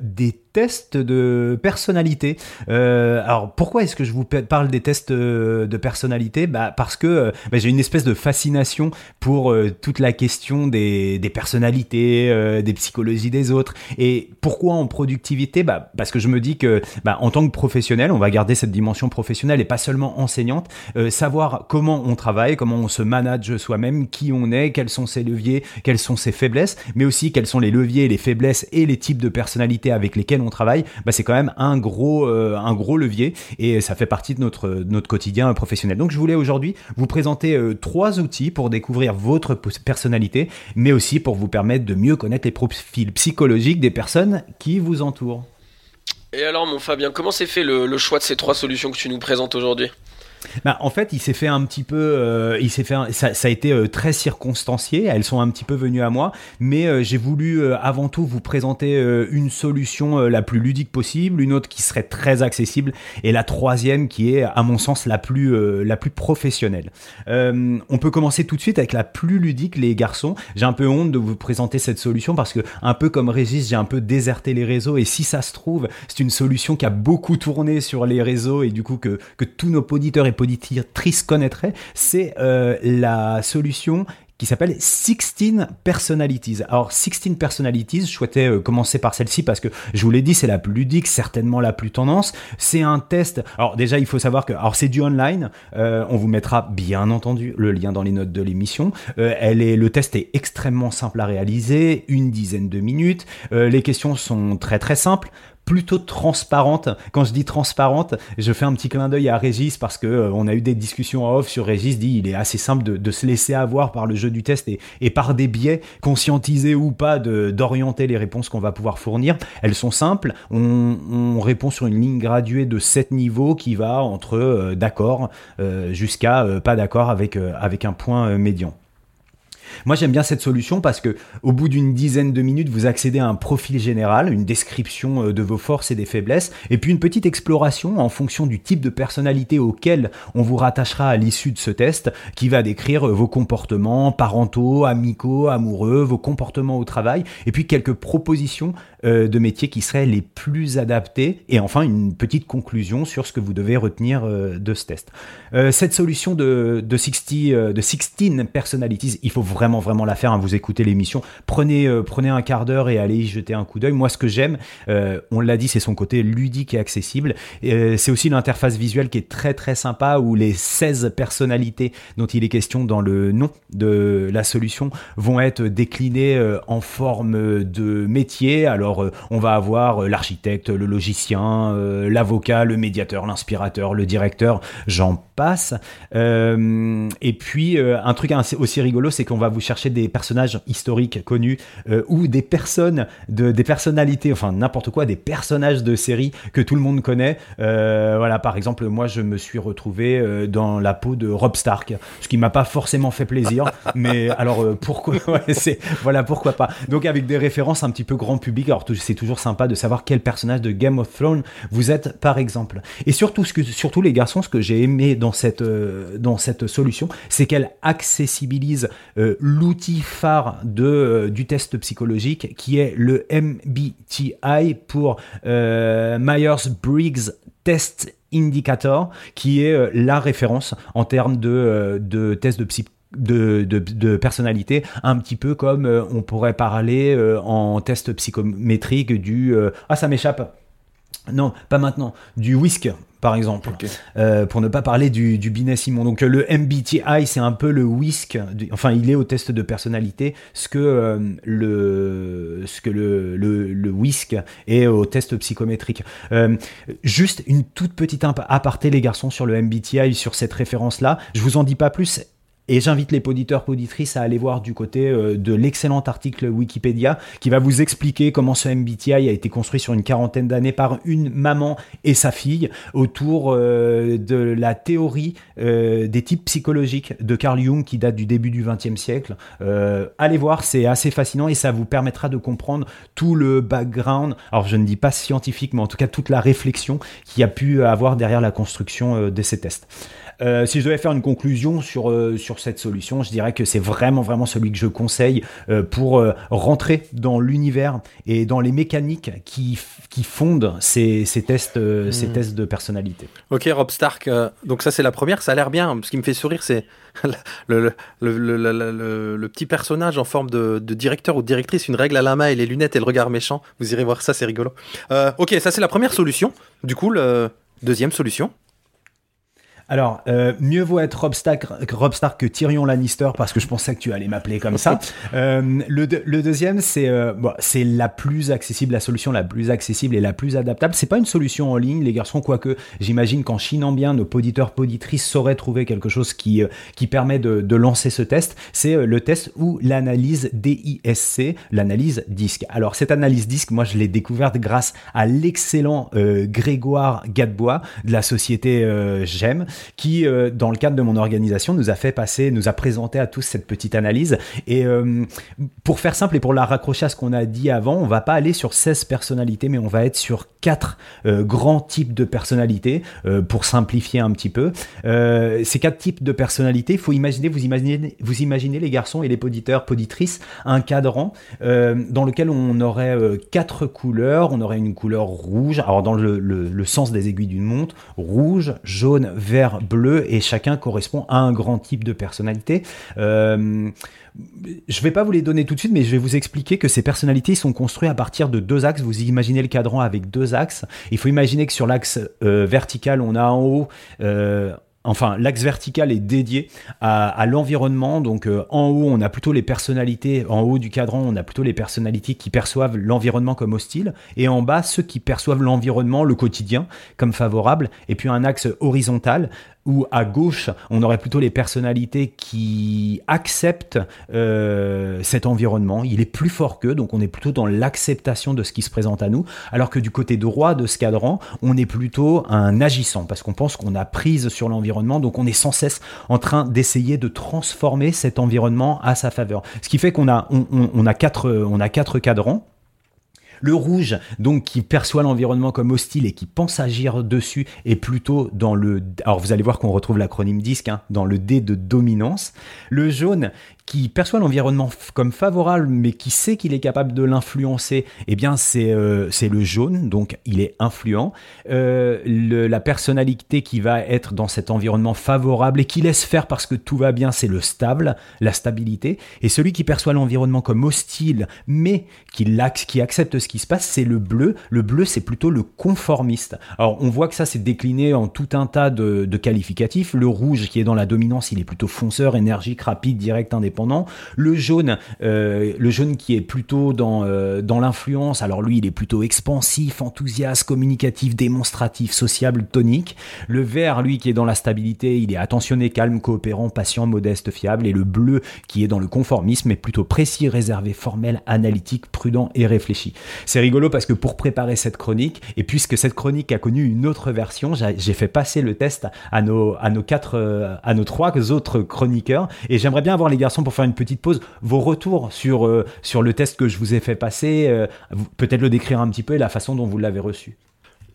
des tests de personnalité. Euh, alors pourquoi est-ce que je vous parle des tests euh, de personnalité? Bah, Parce que euh, bah, j'ai une espèce de fascination pour toute la question des, des personnalités, des psychologies des autres. Et pourquoi en productivité? Bah, Parce que je me dis que bah, en tant que professionnel, on va garder cette dimension professionnelle et pas seulement enseignante, savoir comment on travaille, comment on se manage soi-même, qui on est, quels sont ses leviers, quelles sont ses faiblesses, mais aussi quels sont les leviers, les faiblesses et les types de personnalités avec lesquels on travaille, bah, c'est quand même un gros, euh, un gros levier et ça fait partie de notre, quotidien professionnel. Donc je voulais aujourd'hui vous présenter euh, trois outils pour découvrir votre personnalité, mais aussi pour vous permettre de mieux connaître les profils psychologiques des personnes qui vous entourent. Et alors mon Fabien, comment s'est fait le choix de ces trois solutions que tu nous présentes aujourd'hui? Bah, en fait, il s'est fait un petit peu, euh, il s'est fait, ça, a été euh, très circonstancié. Elles sont un petit peu venues à moi, mais euh, j'ai voulu avant tout vous présenter une solution la plus ludique possible, une autre qui serait très accessible, et la troisième qui est, à mon sens, la plus, la plus professionnelle. on peut commencer tout de suite avec la plus ludique, les garçons. J'ai un peu honte de vous présenter cette solution parce que, un peu comme Régis, j'ai un peu déserté les réseaux, et si ça se trouve, c'est une solution qui a beaucoup tourné sur les réseaux et du coup que, que tous nos auditeurs et poditrice connaîtrait, c'est euh, la solution qui s'appelle 16 Personalities. Alors 16 Personalities, je souhaitais euh, commencer par celle-ci parce que je vous l'ai dit, c'est la plus ludique, certainement la plus tendance. C'est un test. Alors déjà, il faut savoir que alors c'est du online. Euh, on vous mettra bien entendu le lien dans les notes de l'émission. elle est le test est extrêmement simple à réaliser, une dizaine de minutes. les questions sont très très simples plutôt transparente. Quand je dis transparente, je fais un petit clin d'œil à Régis parce que euh, on a eu des discussions en off sur Régis. Dit il est assez simple de, se laisser avoir par le jeu du test et, par des biais conscientisés ou pas d'orienter les réponses qu'on va pouvoir fournir. Elles sont simples. On, on, répond sur une ligne graduée de 7 niveaux qui va entre euh, d'accord euh, jusqu'à pas d'accord avec un point médian. Moi, j'aime bien cette solution parce que au bout d'une dizaine de minutes, vous accédez à un profil général, une description euh, de vos forces et des faiblesses, et puis une petite exploration en fonction du type de personnalité auquel on vous rattachera à l'issue de ce test, qui va décrire euh, vos comportements parentaux, amicaux, amoureux, vos comportements au travail, et puis quelques propositions euh, de métiers qui seraient les plus adaptés, et enfin une petite conclusion sur ce que vous devez retenir de ce test. cette solution de, de, 60, de 16 personalities, il faut vraiment vraiment la faire. Hein. Vous écoutez l'émission, prenez euh, prenez un quart d'heure et allez y jeter un coup d'œil. Moi, ce que j'aime, euh, on l'a dit, c'est son côté ludique et accessible. Euh, c'est aussi l'interface visuelle qui est très très sympa où les 16 personnalités dont il est question dans le nom de la solution vont être déclinées en forme de métier. Alors, on va avoir l'architecte, le logicien, l'avocat, le médiateur, l'inspirateur, le directeur, j'en passe. et puis, un truc aussi rigolo, c'est qu'on va vous chercher des personnages historiques connus euh, ou des personnes, de, des personnalités, enfin n'importe quoi, des personnages de séries que tout le monde connaît. Euh, voilà, par exemple, moi je me suis retrouvé euh, dans la peau de Rob Stark, ce qui m'a pas forcément fait plaisir, mais alors pourquoi c'est voilà pourquoi pas. Donc avec des références un petit peu grand public, alors c'est toujours sympa de savoir quel personnage de Game of Thrones vous êtes par exemple. Et surtout les garçons, ce que j'ai aimé dans cette cette solution, c'est qu'elle accessibilise l'outil phare de, euh, du test psychologique qui est le MBTI pour euh, Myers-Briggs Test Indicator, qui est euh, la référence en termes de, de test de de, de, personnalité, un petit peu comme on pourrait parler en test psychométrique du ah ça m'échappe non pas maintenant du whisk par exemple, euh, pour ne pas parler du, du Binet Simon. Donc le MBTI, c'est un peu le whisk, enfin il est au test de personnalité, ce que euh, le ce que le, le, le, whisk est au test psychométrique. Euh, juste une toute petite aparté les garçons sur le MBTI, sur cette référence-là. Je vous en dis pas plus. Et j'invite les auditeurs, auditrices à aller voir du côté euh, de l'excellent article Wikipédia qui va vous expliquer comment ce MBTI a été construit sur une quarantaine d'années par une maman et sa fille autour euh, de la théorie euh, des types psychologiques de Carl Jung qui date du début du XXe siècle. allez voir, c'est assez fascinant et ça vous permettra de comprendre tout le background, alors je ne dis pas scientifique, mais en tout cas toute la réflexion qui a pu avoir derrière la construction de ces tests. Euh, si je devais faire une conclusion sur, euh, sur cette solution, je dirais que c'est vraiment, vraiment celui que je conseille euh, pour rentrer dans l'univers et dans les mécaniques qui, qui fondent ces, ces tests, ces hmm. tests de personnalité. Ok, Rob Stark, donc ça c'est la première, ça a l'air bien. Ce qui me fait sourire, c'est le, le, le, le, petit personnage en forme de, de, directeur ou de directrice, une règle à la main et les lunettes et le regard méchant. Vous irez voir ça, c'est rigolo. ok, ça c'est la première solution. Du coup, deuxième solution alors, euh, mieux vaut être Rob Stark, Rob Stark, que Tyrion Lannister parce que je pensais que tu allais m'appeler comme ça. Euh, le, le, deuxième, c'est euh, bon, c'est la plus accessible, la solution la plus accessible et la plus adaptable. C'est pas une solution en ligne, les garçons, quoique j'imagine qu'en chinant bien, nos poditeurs, poditrices sauraient trouver quelque chose qui, qui permet de, de lancer ce test. C'est le test ou l'analyse DISC, l'analyse disque. Alors, cette analyse disque, moi, je l'ai découverte grâce à l'excellent Grégoire Gadebois de la société GEM qui, euh, dans le cadre de mon organisation, nous a fait passer, nous a présenté à tous cette petite analyse. Et euh, pour faire simple et pour la raccrocher à ce qu'on a dit avant, on va pas aller sur 16 personnalités, mais on va être sur quatre euh, grands types de personnalités, pour simplifier un petit peu. ces quatre types de personnalités, il faut imaginer, vous imaginez, vous imaginez les garçons et les poditeurs, poditrices, un cadran dans lequel on aurait quatre couleurs. On aurait une couleur rouge, alors dans le, le sens des aiguilles d'une montre, rouge, jaune, vert, bleu, et chacun correspond à un grand type de personnalité. Euh, je vais pas vous les donner tout de suite, mais je vais vous expliquer que ces personnalités sont construites à partir de deux axes. Vous imaginez le cadran avec deux axes. Il faut imaginer que sur l'axe euh, vertical, on a en haut euh, enfin l'axe vertical est dédié à, l'environnement. Donc euh, en haut, on a plutôt les personnalités, en haut du cadran, on a plutôt les personnalités qui perçoivent l'environnement comme hostile, et en bas, ceux qui perçoivent l'environnement, le quotidien, comme favorable. Et puis un axe horizontal où à gauche, on aurait plutôt les personnalités qui acceptent euh, cet environnement. Il est plus fort qu'eux, donc on est plutôt dans l'acceptation de ce qui se présente à nous, alors que du côté droit de ce cadran, on est plutôt un agissant, parce qu'on pense qu'on a prise sur l'environnement, donc on est sans cesse en train d'essayer de transformer cet environnement à sa faveur. Ce qui fait qu'on a, on, a, quatre, on a quatre cadrans le rouge, donc qui perçoit l'environnement comme hostile et qui pense agir dessus, est plutôt dans le. Alors vous allez voir qu'on retrouve l'acronyme DISC, hein, dans le D de dominance. Le jaune, qui perçoit l'environnement comme favorable, mais qui sait qu'il est capable de l'influencer, eh bien c'est euh, le jaune, donc il est influent. Euh, la personnalité qui va être dans cet environnement favorable et qui laisse faire parce que tout va bien, c'est le stable, la stabilité. Et celui qui perçoit l'environnement comme hostile, mais qui, qui accepte ce qui se passe, c'est le bleu. Le bleu, c'est plutôt le conformiste. Alors on voit que ça c'est décliné en tout un tas de, de qualificatifs. Le rouge qui est dans la dominance, il est plutôt fonceur, énergique, rapide, direct, indépendant le jaune, euh, le jaune qui est plutôt dans, euh, dans l'influence, alors lui il est plutôt expansif, enthousiaste, communicatif, démonstratif, sociable, tonique. Le vert, lui qui est dans la stabilité, il est attentionné, calme, coopérant, patient, modeste, fiable. Et le bleu qui est dans le conformisme est plutôt précis, réservé, formel, analytique, prudent et réfléchi. C'est rigolo parce que pour préparer cette chronique, et puisque cette chronique a connu une autre version, j'ai fait passer le test à nos, à nos quatre, euh, à nos trois autres chroniqueurs. Et j'aimerais bien avoir les garçons pour faire une petite pause, vos retours sur, euh, sur le test que je vous ai fait passer, euh, peut-être le décrire un petit peu et la façon dont vous l'avez reçu.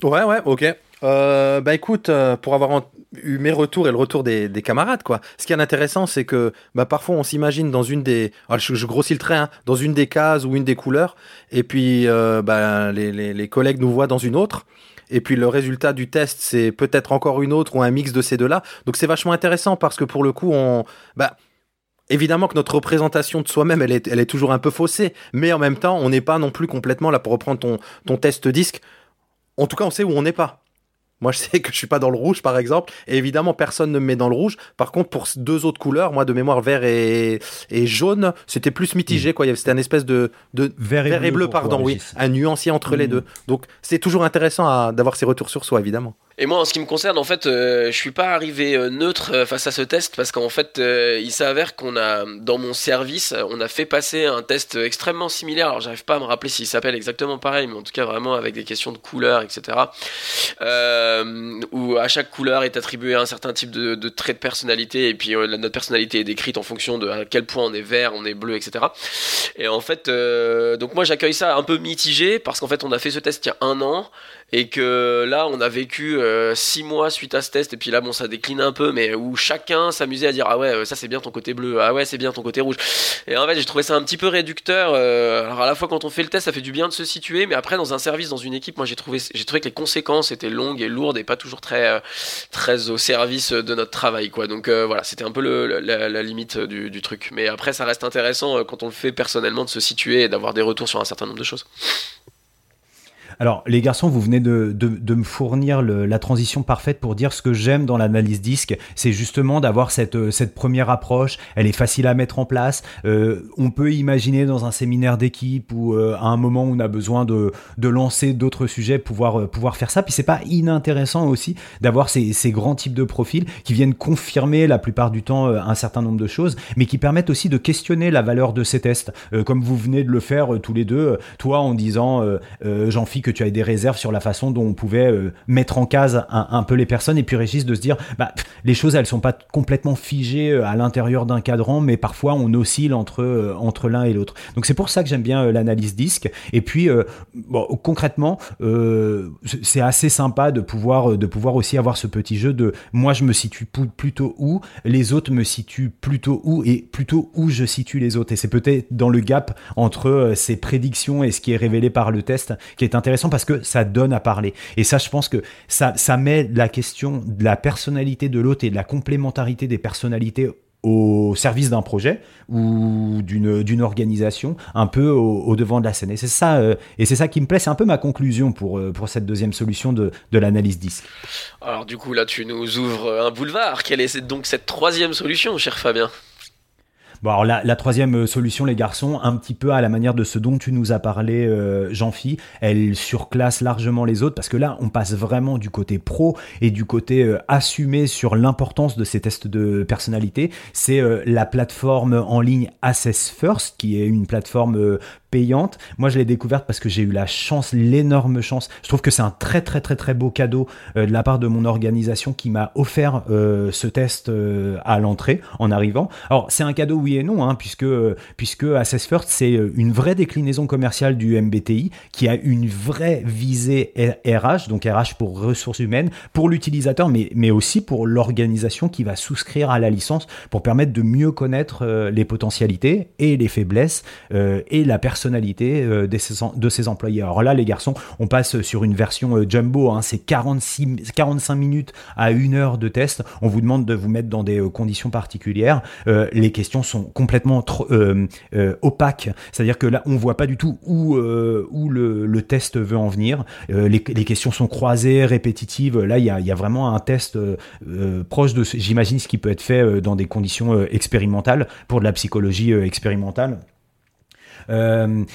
Ouais, ouais, ok. Euh, bah écoute, pour avoir eu mes retours et le retour des, camarades, quoi. Ce qui est intéressant, c'est que bah, parfois on s'imagine dans une des, je, grossis le trait, hein, dans une des cases ou une des couleurs, et puis bah, les, les, les, collègues nous voient dans une autre. Et puis le résultat du test, c'est peut-être encore une autre ou un mix de ces deux-là. Donc c'est vachement intéressant parce que pour le coup, on, bah, Évidemment que notre représentation de soi-même, elle est, elle est toujours un peu faussée, mais en même temps, on n'est pas non plus complètement là pour reprendre ton, ton test disque. En tout cas, on sait où on n'est pas. Moi, je sais que je suis pas dans le rouge, par exemple. Et évidemment, personne ne me met dans le rouge. Par contre, pour deux autres couleurs, moi, de mémoire, vert et, et jaune, c'était plus mitigé, quoi. C'était un espèce de, de vert et, bleu, pardon, oui. Un nuancier entre les mm. deux. Donc, c'est toujours intéressant d'avoir ces retours sur soi, évidemment. Et moi, en ce qui me concerne, en fait, euh, je suis pas arrivé euh, neutre euh, face à ce test parce qu'en fait, il s'avère qu'on a, dans mon service, on a fait passer un test extrêmement similaire. Alors, j'arrive pas à me rappeler s'il s'appelle exactement pareil, mais en tout cas, vraiment avec des questions de couleur, etc. où à chaque couleur est attribué un certain type de, de trait de personnalité et puis notre personnalité est décrite en fonction de à quel point on est vert, on est bleu, etc. Et en fait, donc moi, j'accueille ça un peu mitigé parce qu'en fait, on a fait ce test il y a un an et que là on a vécu euh, six mois suite à ce test et puis là bon ça décline un peu mais où chacun s'amusait à dire ah ouais euh, ça c'est bien ton côté bleu ah ouais c'est bien ton côté rouge. Et en fait j'ai trouvé ça un petit peu réducteur euh, alors à la fois quand on fait le test ça fait du bien de se situer mais après dans un service dans une équipe moi j'ai trouvé j'ai trouvé que les conséquences étaient longues et lourdes et pas toujours très très au service de notre travail quoi. Donc voilà c'était un peu le, la, limite du, du truc. Mais après ça reste intéressant quand on le fait personnellement de se situer et d'avoir des retours sur un certain nombre de choses alors, les garçons, vous venez de, me fournir la transition parfaite pour dire ce que j'aime dans l'analyse disque. C'est justement d'avoir cette, euh, première approche. Elle est facile à mettre en place. Euh, on peut imaginer dans un séminaire d'équipe ou euh, à un moment où on a besoin de, lancer d'autres sujets, pouvoir, faire ça. Puis c'est pas inintéressant aussi d'avoir ces, ces grands types de profils qui viennent confirmer la plupart du temps un certain nombre de choses, mais qui permettent aussi de questionner la valeur de ces tests. comme vous venez de le faire tous les deux, toi en disant, Jean-Philippe, que tu avais des réserves sur la façon dont on pouvait euh, mettre en case un, peu les personnes et puis Régis de se dire bah les choses elles sont pas complètement figées euh, à l'intérieur d'un cadran mais parfois on oscille entre euh, entre l'un et l'autre. Donc c'est pour ça que j'aime bien l'analyse disque. Et puis concrètement c'est assez sympa de pouvoir de pouvoir aussi avoir ce petit jeu de moi je me situe plutôt où les autres me situent plutôt où et plutôt où je situe les autres et c'est peut-être dans le gap entre ces prédictions et ce qui est révélé par le test qui est intéressant parce que ça donne à parler. Et ça, je pense que ça, ça met la question de la personnalité de l'autre et de la complémentarité des personnalités au service d'un projet ou d'une organisation un peu au, devant de la scène. Et c'est ça, euh, et c'est ça qui me plaît. C'est un peu ma conclusion pour, euh, pour cette deuxième solution de, de l'analyse disque. Alors du coup là, tu nous ouvres un boulevard. Quelle est donc cette troisième solution, cher Fabien? Bon, alors la, troisième euh, solution, les garçons, un petit peu à la manière de ce dont tu nous as parlé, euh, Jean-Phi, elle surclasse largement les autres parce que là, on passe vraiment du côté pro et du côté euh, assumé sur l'importance de ces tests de personnalité. C'est la plateforme en ligne Assess First, qui est une plateforme payante. Moi, je l'ai découverte parce que j'ai eu la chance, l'énorme chance. Je trouve que c'est un très très très très beau cadeau euh, de la part de mon organisation qui m'a offert euh, ce test euh, à l'entrée en arrivant. Alors, c'est un cadeau oui et non, hein, puisque puisque Assess First c'est une vraie déclinaison commerciale du MBTI qui a une vraie visée RH, donc RH pour ressources humaines, pour l'utilisateur, mais mais aussi pour l'organisation qui va souscrire à la licence pour permettre de mieux connaître les potentialités et les faiblesses et la personne personnalité euh, de, ses, employés. Alors là, les garçons, on passe sur une version euh, jumbo, hein, c'est 46, 45 minutes à une heure de test. On vous demande de vous mettre dans des euh, conditions particulières. les questions sont complètement opaques, c'est-à-dire que là, on voit pas du tout où, où le, test veut en venir. Les, questions sont croisées, répétitives. Là, il y a, y a, vraiment un test proche de, j'imagine, ce qui peut être fait dans des conditions expérimentales pour de la psychologie expérimentale. Um.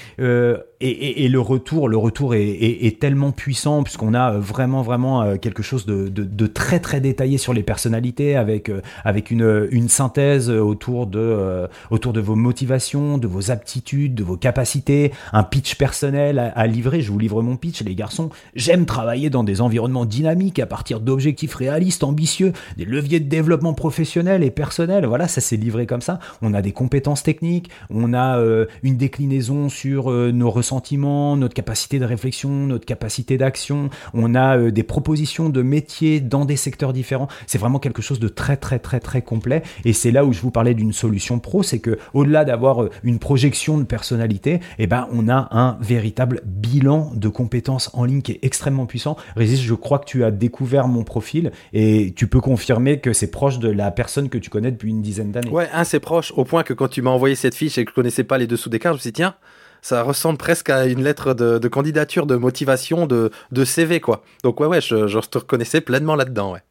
Euh, et, le retour, le retour est, tellement puissant puisqu'on a vraiment vraiment euh, quelque chose de, très très détaillé sur les personnalités avec avec une, synthèse autour de autour de vos motivations, de vos aptitudes, de vos capacités, un pitch personnel à, livrer. Je vous livre mon pitch, les garçons. J'aime travailler dans des environnements dynamiques à partir d'objectifs réalistes, ambitieux, des leviers de développement professionnel et personnel. Voilà, ça s'est livré comme ça. On a des compétences techniques, on a une déclinaison sur euh, nos notre capacité de réflexion, notre capacité d'action. On a euh, des propositions de métiers dans des secteurs différents. C'est vraiment quelque chose de très très très très complet. Et c'est là où je vous parlais d'une solution pro, c'est que au-delà d'avoir euh, une projection de personnalité, eh ben on a un véritable bilan de compétences en ligne qui est extrêmement puissant. Régis, je crois que tu as découvert mon profil et tu peux confirmer que c'est proche de la personne que tu connais depuis une dizaine d'années. Ouais, c'est proche au point que quand tu m'as envoyé cette fiche et que je connaissais pas les dessous des cartes, je me suis dit tiens, ça ressemble presque à une lettre de, candidature, de motivation, de, CV, quoi. Donc ouais, ouais, je, je te reconnaissais pleinement là-dedans, ouais.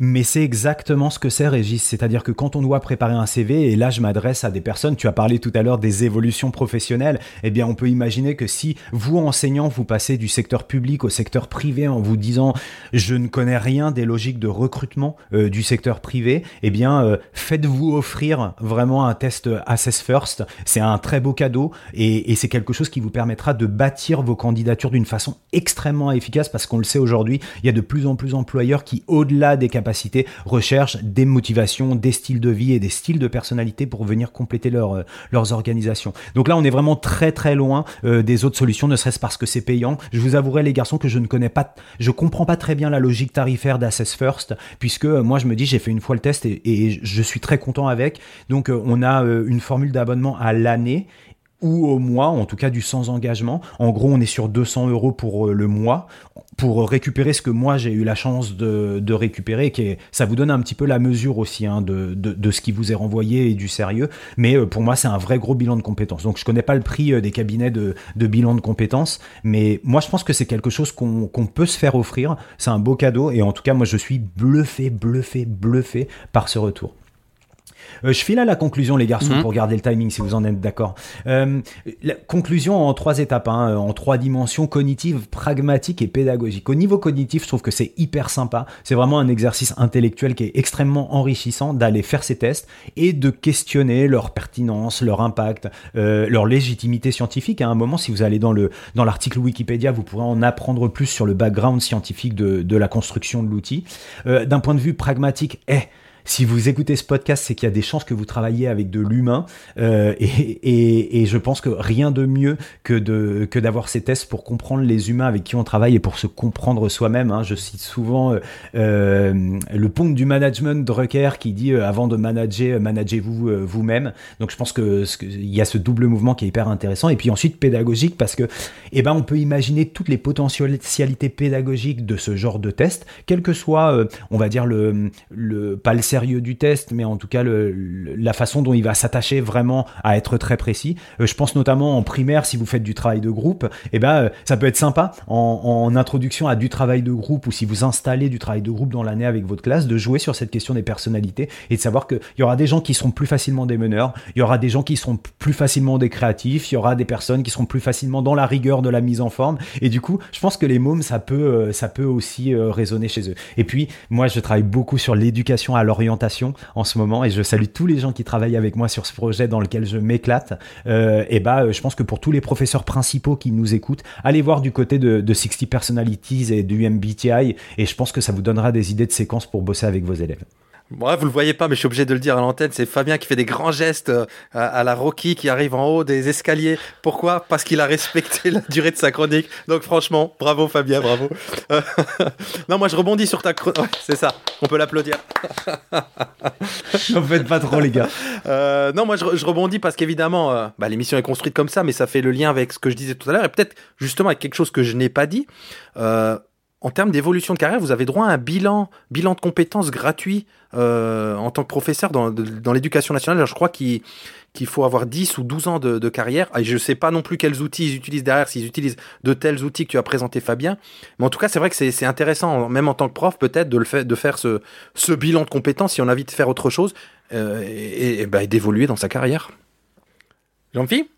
Mais c'est exactement ce que c'est Régis, c'est-à-dire que quand on doit préparer un CV, et là je m'adresse à des personnes, tu as parlé tout à l'heure des évolutions professionnelles, eh bien on peut imaginer que si vous enseignant, vous passez du secteur public au secteur privé en vous disant je ne connais rien des logiques de recrutement euh, du secteur privé, eh bien euh, faites-vous offrir vraiment un test Assess First, c'est un très beau cadeau et, et c'est quelque chose qui vous permettra de bâtir vos candidatures d'une façon extrêmement efficace parce qu'on le sait aujourd'hui, il y a de plus en plus d'employeurs qui au-delà des capacités capacité recherchent des motivations, des styles de vie et des styles de personnalité pour venir compléter leur, euh, leurs organisations. Donc là, on est vraiment très très loin euh, des autres solutions, ne serait-ce parce que c'est payant. Je vous avouerai les garçons que je ne connais pas, je comprends pas très bien la logique tarifaire d'Assess First, puisque euh, moi je me dis j'ai fait une fois le test et je suis très content avec. Donc on a une formule d'abonnement à l'année ou au mois, en tout cas du sans engagement. En gros, on est sur 200 euros pour le mois pour récupérer ce que moi j'ai eu la chance de, récupérer, qui ça vous donne un petit peu la mesure aussi hein, de, de, ce qui vous est renvoyé et du sérieux. Mais euh, pour moi, c'est un vrai gros bilan de compétences. Donc je connais pas le prix euh, des cabinets de, bilan de compétences, mais moi je pense que c'est quelque chose qu'on peut se faire offrir. C'est un beau cadeau et en tout cas moi je suis bluffé, bluffé, bluffé par ce retour. Euh, je file à la conclusion, les garçons, mhm. pour garder le timing, si vous en êtes d'accord. Euh, la conclusion en trois étapes, hein, en trois dimensions cognitives, pragmatiques et pédagogiques. Au niveau cognitif, je trouve que c'est hyper sympa. C'est vraiment un exercice intellectuel qui est extrêmement enrichissant d'aller faire ces tests et de questionner leur pertinence, leur impact, euh, leur légitimité scientifique. À un moment, si vous allez dans le dans l'article Wikipédia, vous pourrez en apprendre plus sur le background scientifique de, de la construction de l'outil. Euh, D'un point de vue pragmatique, eh, si vous écoutez ce podcast, c'est qu'il y a des chances que vous travaillez avec de l'humain. Euh, et, je pense que rien de mieux que d'avoir ces tests pour comprendre les humains avec qui on travaille et pour se comprendre soi-même. Hein. Je cite souvent euh, euh le pont du management Drucker qui dit avant de manager, managez-vous vous-même. Donc je pense que il y a ce double mouvement qui est hyper intéressant. Et puis ensuite pédagogique parce que eh ben on peut imaginer toutes les potentialités pédagogiques de ce genre de test, quel que soit, on va dire le le pas sérieux du test, mais en tout cas la façon dont il va s'attacher vraiment à être très précis. Euh, je pense notamment en primaire, si vous faites du travail de groupe, eh ben, ça peut être sympa en, en introduction à du travail de groupe ou si vous installez du travail de groupe dans l'année avec votre classe, de jouer sur cette question des personnalités et de savoir qu'il y aura des gens qui seront plus facilement des meneurs, il y aura des gens qui seront plus facilement des créatifs, il y aura des personnes qui seront plus facilement dans la rigueur de la mise en forme. Et du coup, je pense que les mômes, ça peut, euh, ça peut aussi euh, résonner chez eux. Et puis, moi, je travaille beaucoup sur l'éducation à l'orientation en ce moment et je salue tous les gens qui travaillent avec moi sur ce projet dans lequel je m'éclate. Euh, et bah, je pense que pour tous les professeurs principaux qui nous écoutent, allez voir du côté de, de 60 Personalities et du MBTI et je pense que ça vous donnera des idées de séquences pour bosser avec vos élèves. Bref, vous le voyez pas, mais je suis obligé de le dire à l'antenne. C'est Fabien qui fait des grands gestes euh, à, la Rocky qui arrive en haut des escaliers. Pourquoi? Parce qu'il a respecté la durée de sa chronique. Donc franchement, bravo Fabien, bravo. Euh, non, moi je rebondis sur ta chronique. c'est ça, on peut l'applaudir. Ne faites pas trop les gars. Euh, non, moi je, rebondis parce qu'évidemment, bah, l'émission est construite comme ça, mais ça fait le lien avec ce que je disais tout à l'heure et peut-être justement avec quelque chose que je n'ai pas dit en termes d'évolution de carrière, vous avez droit à un bilan, bilan de compétences gratuit euh, en tant que professeur dans, l'éducation nationale. je crois qu'il faut avoir 10 ou 12 ans de, carrière. Et je ne sais pas non plus quels outils ils utilisent derrière, s'ils utilisent de tels outils que tu as présenté Fabien. Mais en tout cas, c'est vrai que c'est intéressant, même en tant que prof, peut-être, de, le fait, de faire ce, bilan de compétences si on a envie de faire autre chose euh, et, bah, et d'évoluer dans sa carrière. Jean-Philippe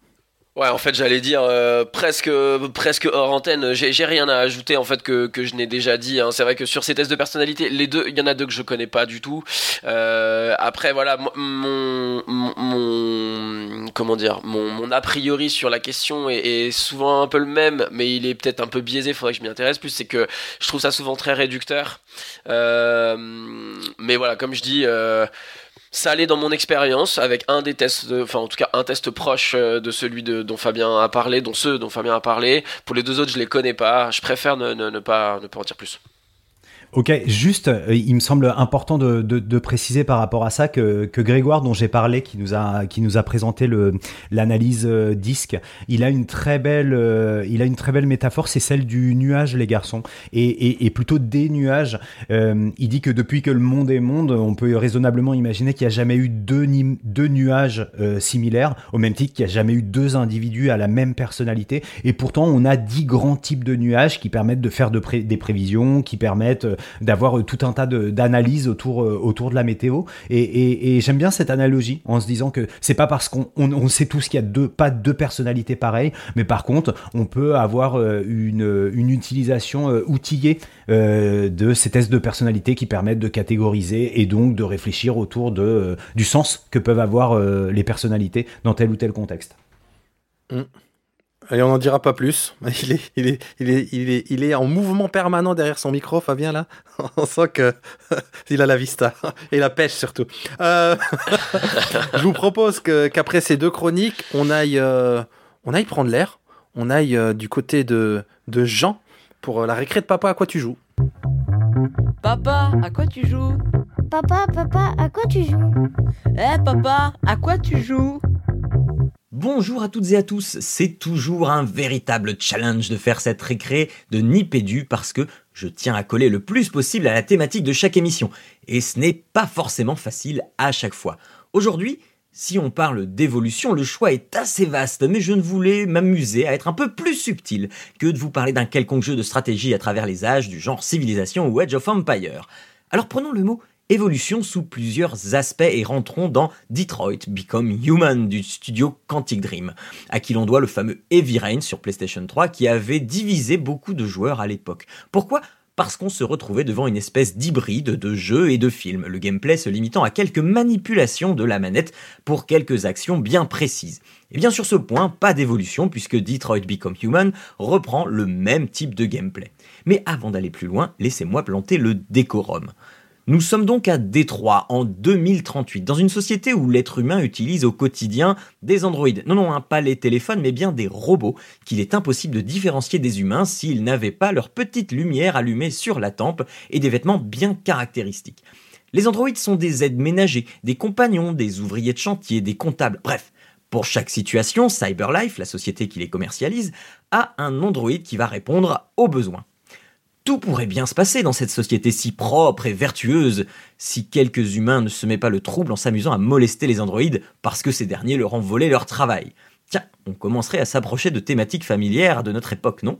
Ouais, en fait, j'allais dire euh, presque, presque hors antenne. J'ai rien à ajouter en fait que, que je n'ai déjà dit. Hein. C'est vrai que sur ces tests de personnalité, les deux, il y en a deux que je connais pas du tout. Euh, après, voilà, mon, mon, comment dire, mon, mon, a priori sur la question est, est, souvent un peu le même, mais il est peut-être un peu biaisé. Faudrait que je m'y intéresse plus. C'est que je trouve ça souvent très réducteur. Euh, mais voilà, comme je dis. Ça allait dans mon expérience avec un des tests, enfin en tout cas un test proche euh, de celui dont Fabien a parlé, dont ceux dont Fabien a parlé. Pour les deux autres, je les connais pas. Je préfère ne pas en dire plus. Ok, juste, euh, il me semble important de, de, de, préciser par rapport à ça que, que Grégoire, dont j'ai parlé, qui nous a qui nous a présenté le l'analyse euh, disque, il a une très belle euh, il a une très belle métaphore, c'est celle du nuage, les garçons, et, et, et plutôt des nuages. Euh, il dit que depuis que le monde est monde, on peut raisonnablement imaginer qu'il n'y a jamais eu deux, deux nuages similaires, au même titre qu'il n'y a jamais eu deux individus à la même personnalité, et pourtant on a dix grands types de nuages qui permettent de faire de des prévisions, qui permettent d'avoir euh, tout un tas d'analyses autour, euh, autour de la météo. Et, j'aime bien cette analogie en se disant que c'est pas parce qu'on on, sait tous qu'il y a deux, pas deux personnalités pareilles, mais par contre, on peut avoir euh, une, une utilisation outillée de ces tests de personnalité qui permettent de catégoriser et donc de réfléchir autour de, du sens que peuvent avoir les personnalités dans tel ou tel contexte. Mmh. Et on n'en dira pas plus. Il est, il, est, il, est, il, est, il est en mouvement permanent derrière son micro, Fabien, là. On sent que il a la vista. Et la pêche, surtout. Euh, je vous propose qu'après ces deux chroniques, on aille, euh, on aille prendre l'air. On aille euh, du côté de, de Jean pour la récré de papa. À quoi tu joues? Papa, à quoi tu joues? Papa, papa, à quoi tu joues? Eh, papa, à quoi tu joues? Bonjour à toutes et à tous, c'est toujours un véritable challenge de faire cette récré de Nipédu parce que je tiens à coller le plus possible à la thématique de chaque émission, et ce n'est pas forcément facile à chaque fois. Aujourd'hui, si on parle d'évolution, le choix est assez vaste, mais je ne voulais m'amuser à être un peu plus subtil que de vous parler d'un quelconque jeu de stratégie à travers les âges du genre civilisation ou Edge of Empire. Alors prenons le mot évolution sous plusieurs aspects et rentrons dans Detroit Become Human du studio Quantic Dream, à qui l'on doit le fameux Heavy Rain sur PlayStation 3 qui avait divisé beaucoup de joueurs à l'époque. Pourquoi? Parce qu'on se retrouvait devant une espèce d'hybride de jeu et de film, le gameplay se limitant à quelques manipulations de la manette pour quelques actions bien précises. Et bien sur ce point, pas d'évolution puisque Detroit Become Human reprend le même type de gameplay. Mais avant d'aller plus loin, laissez-moi planter le décorum. Nous sommes donc à Détroit en 2038, dans une société où l'être humain utilise au quotidien des androïdes. Non, non, hein, pas les téléphones, mais bien des robots qu'il est impossible de différencier des humains s'ils n'avaient pas leur petite lumière allumée sur la tempe et des vêtements bien caractéristiques. Les androïdes sont des aides ménagers, des compagnons, des ouvriers de chantier, des comptables, bref. Pour chaque situation, CyberLife, la société qui les commercialise, a un androïde qui va répondre aux besoins. Tout pourrait bien se passer dans cette société si propre et vertueuse si quelques humains ne se mettent pas le trouble en s'amusant à molester les androïdes parce que ces derniers leur ont volé leur travail. Tiens, on commencerait à s'approcher de thématiques familières de notre époque, non?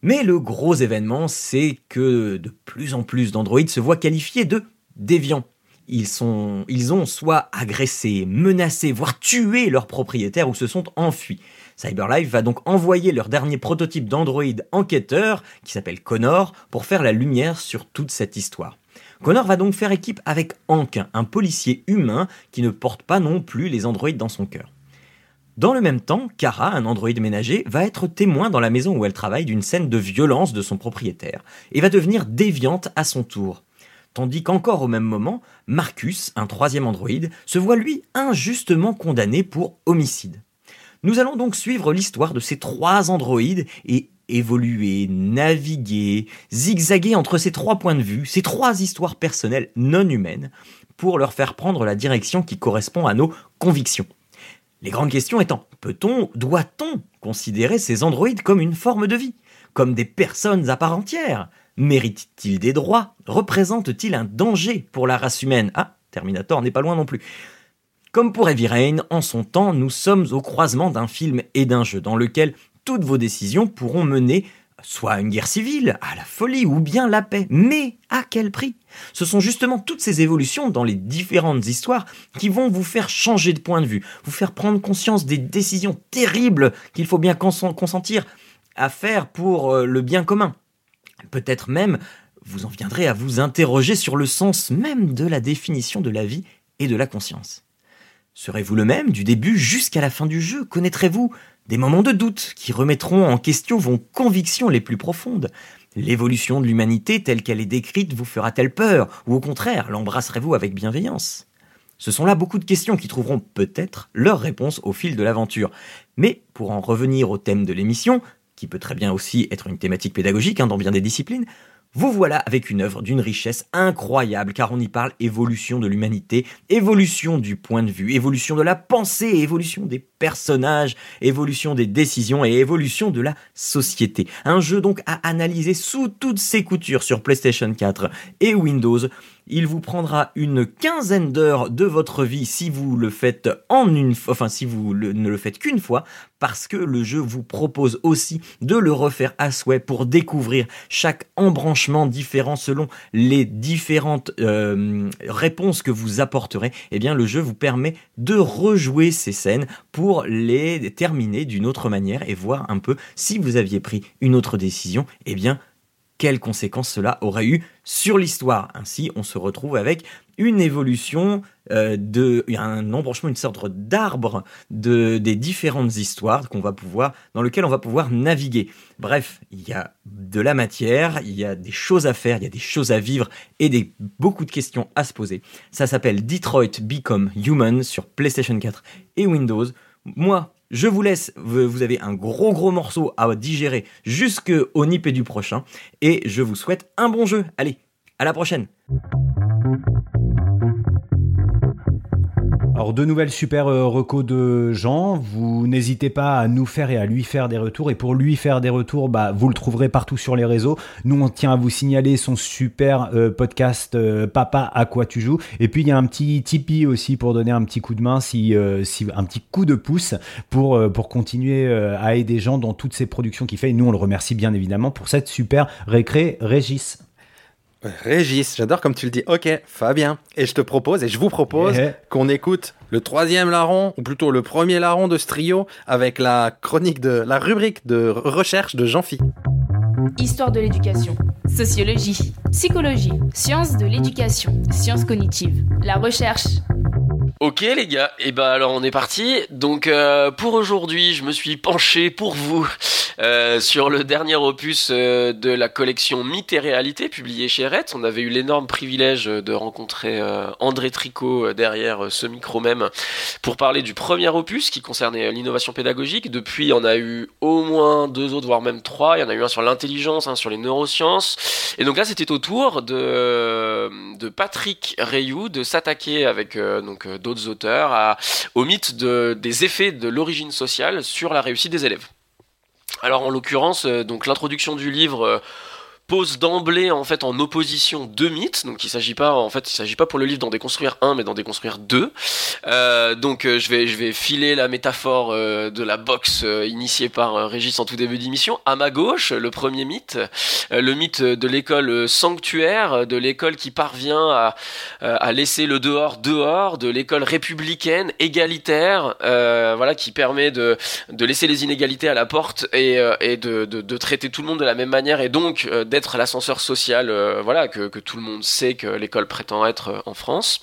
Mais le gros événement, c'est que de plus en plus d'androïdes se voient qualifiés de déviants. Ils, sont, ils ont soit agressé, menacé, voire tué leurs propriétaires ou se sont enfuis. CyberLife va donc envoyer leur dernier prototype d'androïde enquêteur, qui s'appelle Connor, pour faire la lumière sur toute cette histoire. Connor va donc faire équipe avec Hank, un policier humain qui ne porte pas non plus les androïdes dans son cœur. Dans le même temps, Kara, un androïde ménager, va être témoin dans la maison où elle travaille d'une scène de violence de son propriétaire, et va devenir déviante à son tour. Tandis qu'encore au même moment, Marcus, un troisième androïde, se voit lui injustement condamné pour homicide. Nous allons donc suivre l'histoire de ces trois androïdes et évoluer, naviguer, zigzaguer entre ces trois points de vue, ces trois histoires personnelles non humaines, pour leur faire prendre la direction qui correspond à nos convictions. Les grandes questions étant, peut-on, doit-on considérer ces androïdes comme une forme de vie, comme des personnes à part entière? Méritent-ils des droits? Représentent-ils un danger pour la race humaine? Ah, Terminator n'est pas loin non plus. Comme pour Heavy Rain, en son temps, nous sommes au croisement d'un film et d'un jeu dans lequel toutes vos décisions pourront mener soit à une guerre civile, à la folie ou bien la paix. Mais à quel prix? Ce sont justement toutes ces évolutions dans les différentes histoires qui vont vous faire changer de point de vue, vous faire prendre conscience des décisions terribles qu'il faut bien consentir à faire pour euh, le bien commun. Peut-être même vous en viendrez à vous interroger sur le sens même de la définition de la vie et de la conscience. Serez-vous le même du début jusqu'à la fin du jeu? Connaîtrez-vous des moments de doute qui remettront en question vos convictions les plus profondes? L'évolution de l'humanité telle qu'elle est décrite vous fera-t-elle peur Ou au contraire, l'embrasserez-vous avec bienveillance? Ce sont là beaucoup de questions qui trouveront peut-être leur réponse au fil de l'aventure. Mais pour en revenir au thème de l'émission, qui peut très bien aussi être une thématique pédagogique hein, dans bien des disciplines, vous voilà avec une œuvre d'une richesse incroyable, car on y parle évolution de l'humanité, évolution du point de vue, évolution de la pensée, évolution des personnages, évolution des décisions et évolution de la société. Un jeu donc à analyser sous toutes ses coutures sur PlayStation 4 et Windows il vous prendra une quinzaine d'heures de votre vie si vous le faites en une, enfin si vous ne le faites qu'une fois, parce que le jeu vous propose aussi de le refaire à souhait pour découvrir chaque embranchement différent selon les différentes euh, réponses que vous apporterez. Eh bien, le jeu vous permet de rejouer ces scènes pour les terminer d'une autre manière et voir un peu si vous aviez pris une autre décision. Eh bien, quelles conséquences cela aurait eu sur l'histoire. Ainsi, on se retrouve avec une évolution euh, de un embranchement, une sorte d'arbre de des différentes histoires qu'on va pouvoir dans lequel on va pouvoir naviguer. Bref, il y a de la matière, il y a des choses à faire, il y a des choses à vivre et des beaucoup de questions à se poser. Ça s'appelle Detroit Become Human sur PlayStation 4 et Windows. Moi, je vous laisse, vous avez un gros gros morceau à digérer jusqu'au nipé du prochain. Et je vous souhaite un bon jeu. Allez, à la prochaine alors de nouvelles super euh, recos de Jean, vous n'hésitez pas à nous faire et à lui faire des retours et pour lui faire des retours, bah vous le trouverez partout sur les réseaux. Nous on tient à vous signaler son super euh, podcast euh, Papa à quoi tu joues et puis il y a un petit Tipeee aussi pour donner un petit coup de main si, si un petit coup de pouce pour pour continuer à aider Jean dans toutes ces productions qu'il fait et nous on le remercie bien évidemment pour cette super récré Régis. Régis, j'adore comme tu le dis. Ok, Fabien. Et je te propose, et je vous propose, qu'on écoute le troisième larron, ou plutôt le premier larron de ce trio, avec la chronique de la rubrique de recherche de Jean-Phi. Histoire de l'éducation, sociologie, psychologie, sciences de l'éducation, sciences cognitives, la recherche. Ok les gars, et bah alors on est parti. Donc euh, pour aujourd'hui, je me suis penché pour vous euh, sur le dernier opus euh, de la collection Mythes et Réalité publié chez Red. On avait eu l'énorme privilège de rencontrer euh, André Tricot derrière euh, ce micro même pour parler du premier opus qui concernait l'innovation pédagogique. Depuis, on a eu au moins deux autres, voire même trois. Il y en a eu un sur l'intelligence, un sur les neurosciences. Et donc là, c'était au tour de, de Patrick Rayou de s'attaquer avec euh, euh, d'autres auteurs au mythe de, des effets de l'origine sociale sur la réussite des élèves. Alors en l'occurrence, euh, donc l'introduction du livre pose d'emblée en fait en opposition deux mythes. Donc il s'agit pas en fait il s'agit pas pour le livre d'en déconstruire un, mais d'en déconstruire deux. Euh, donc euh, je vais je vais filer la métaphore euh, de la boxe euh, initiée par euh, Régis en tout début d'émission. À ma gauche, le premier mythe, le mythe de l'école sanctuaire, de l'école qui parvient à à laisser le dehors dehors, de l'école républicaine égalitaire, voilà qui permet de de laisser les inégalités à la porte et, et de, de, de traiter tout le monde de la même manière et donc d'être l'ascenseur social euh, voilà que, tout le monde sait que l'école prétend être euh, en France.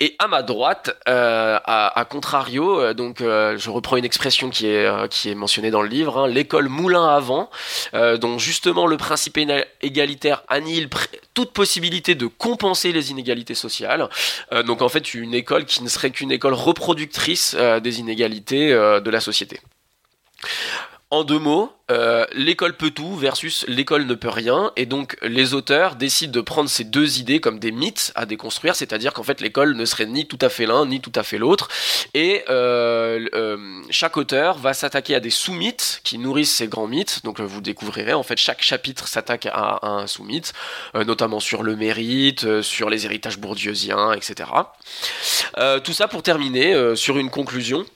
Et à ma droite euh, à, contrario donc je reprends une expression qui est mentionnée dans le livre hein, l'école moulin à vent dont justement le principe égalitaire annihile toute possibilité de compenser les inégalités sociales. Donc en fait une école qui ne serait qu'une école reproductrice des inégalités de la société en deux mots, euh, l'école peut tout versus l'école ne peut rien, et donc les auteurs décident de prendre ces deux idées comme des mythes à déconstruire, c'est-à-dire qu'en fait l'école ne serait ni tout à fait l'un ni tout à fait l'autre, et euh, euh, chaque auteur va s'attaquer à des sous-mythes qui nourrissent ces grands mythes, donc vous découvrirez en fait chaque chapitre s'attaque à, un sous-mythe, notamment sur le mérite, sur les héritages bourdieusiens, etc. Tout ça pour terminer sur une conclusion.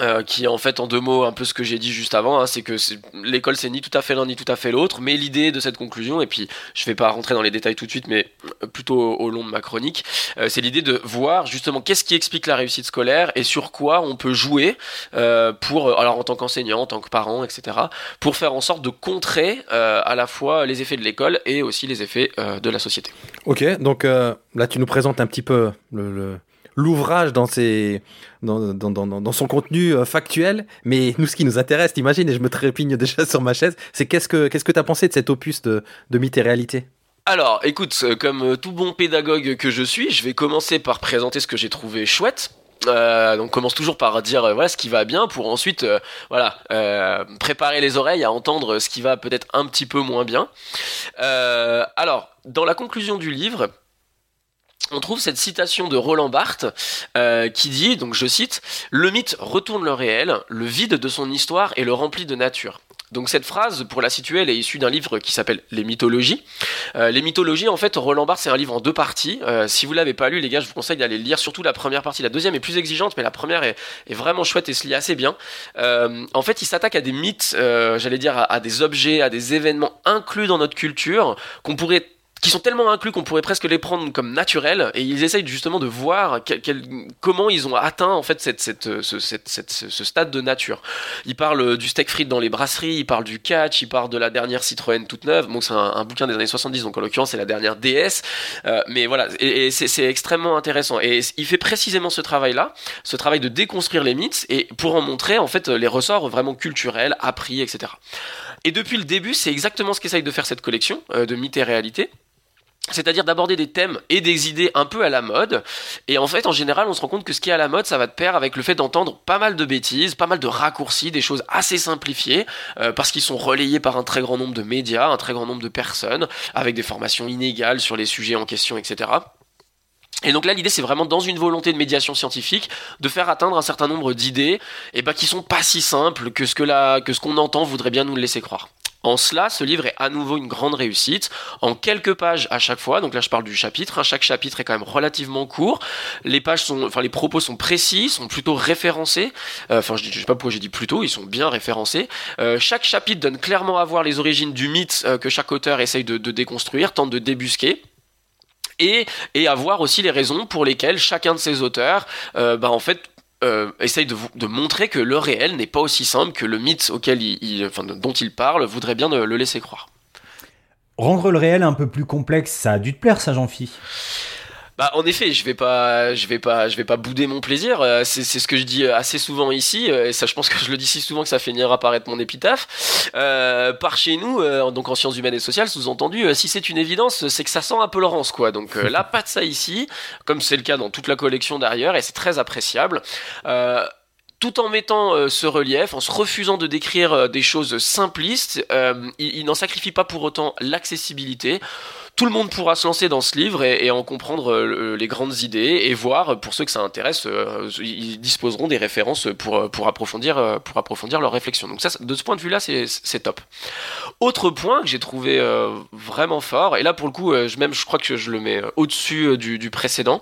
Euh, qui est en fait en deux mots un peu ce que j'ai dit juste avant, hein, c'est que l'école c'est ni tout à fait l'un ni tout à fait l'autre, mais l'idée de cette conclusion, et puis je vais pas rentrer dans les détails tout de suite, mais euh, plutôt au, long de ma chronique, euh, c'est l'idée de voir justement qu'est-ce qui explique la réussite scolaire et sur quoi on peut jouer euh, pour, euh, alors en tant qu'enseignant, en tant que parent, etc., pour faire en sorte de contrer euh, à la fois les effets de l'école et aussi les effets de la société. Ok, donc là tu nous présentes un petit peu le- le- l'ouvrage dans, dans, dans, dans, dans- son contenu euh, factuel, mais nous ce qui nous intéresse, t'imagines, et je me trépigne déjà sur ma chaise, c'est qu'est-ce que qu'est-ce que t'as pensé de cet opus de, de mythe et réalité Alors, écoute, euh, comme euh, tout bon pédagogue que je suis, je vais commencer par présenter ce que j'ai trouvé chouette. Euh, donc commence toujours par dire voilà ce qui va bien pour ensuite voilà préparer les oreilles à entendre ce qui va peut-être un petit peu moins bien. Alors dans la conclusion du livre, on trouve cette citation de Roland Barthes euh, qui dit, donc je cite, Le mythe retourne le réel, le vide de son histoire et le remplit de nature. Donc cette phrase, pour la situer, elle est issue d'un livre qui s'appelle Les mythologies. Euh, les mythologies, en fait, Roland Barthes, c'est un livre en deux parties. Euh, si vous l'avez pas lu, les gars, je vous conseille d'aller le lire, surtout la première partie. La deuxième est plus exigeante, mais la première est, vraiment chouette et se lit assez bien. Euh, en fait, il s'attaque à des mythes, euh, j'allais dire, à des objets, à des événements inclus dans notre culture qu'on pourrait qui sont tellement inclus qu'on pourrait presque les prendre comme naturels et ils essayent justement de voir quel- quel- comment ils ont atteint en fait cette, cette, ce, cette- ce- stade de nature. Ils parlent du steak frites dans les brasseries, ils parlent du catch, ils parlent de la dernière Citroën toute neuve. Bon, c'est un, bouquin des années 70, donc en l'occurrence c'est la dernière DS. Euh, mais voilà, et, et c'est c'est extrêmement intéressant. Et il fait précisément ce travail-là, ce travail de déconstruire les mythes et pour en montrer en fait les ressorts vraiment culturels, appris, etc. Et depuis le début, c'est exactement ce qu'essaye de faire cette collection euh, de mythes et réalités. C'est-à-dire d'aborder des thèmes et des idées un peu à la mode. Et en fait, en général, on se rend compte que ce qui est à la mode, ça va de pair avec le fait d'entendre pas mal de bêtises, pas mal de raccourcis, des choses assez simplifiées, euh, parce qu'ils sont relayés par un très grand nombre de médias, un très grand nombre de personnes, avec des formations inégales sur les sujets en question, etc. Et donc là, l'idée, c'est vraiment dans une volonté de médiation scientifique, de faire atteindre un certain nombre d'idées, et bah, qui sont pas si simples que ce que la, que ce qu'on entend voudrait bien nous le laisser croire. En cela, ce livre est à nouveau une grande réussite, en quelques pages à chaque fois. Donc là, je parle du chapitre. hein. Chaque chapitre est quand même relativement court. Les pages sont, enfin, les propos sont précis, sont plutôt référencés. Euh, Enfin, je, je sais pas pourquoi j'ai dit plutôt, ils sont bien référencés. Euh, chaque chapitre donne clairement à voir les origines du mythe euh, que chaque auteur essaye de, déconstruire, tente de débusquer et, et à voir aussi les raisons pour lesquelles chacun de ces auteurs, euh, bah, en fait, euh, essaye de, vous- montrer que le réel n'est pas aussi simple que le mythe dont il parle voudrait bien le laisser croire. Rendre le réel un peu plus complexe, ça a dû te plaire, ça, Jean-Phi? Bah, en effet, je vais pas, je vais pas, je vais pas bouder mon plaisir. euh, C'est c'est ce que je dis assez souvent ici, euh, et ça, je pense que je le dis si souvent que ça finira par être mon épitaphe. Euh, par chez nous, euh, donc en sciences humaines et sociales, sous-entendu, euh, si c'est une évidence, c'est que ça sent un peu Laurence, quoi. Donc euh, là, pas de ça ici, comme c'est le cas dans toute la collection derrière, et c'est très appréciable. Euh, tout en mettant euh, ce relief, en se refusant de décrire euh, des choses simplistes, euh, il, il n'en sacrifie pas pour autant l'accessibilité tout le monde pourra se lancer dans ce livre et, en comprendre euh, les grandes idées et voir, pour ceux que ça intéresse, euh, ils disposeront des références pour, pour, approfondir, euh, pour approfondir leur réflexion. Donc ça, de ce point de vue-là, c'est top. Autre point que j'ai trouvé euh, vraiment fort, et là pour le coup, euh, je, même je crois que je le mets euh, au-dessus euh, du, précédent,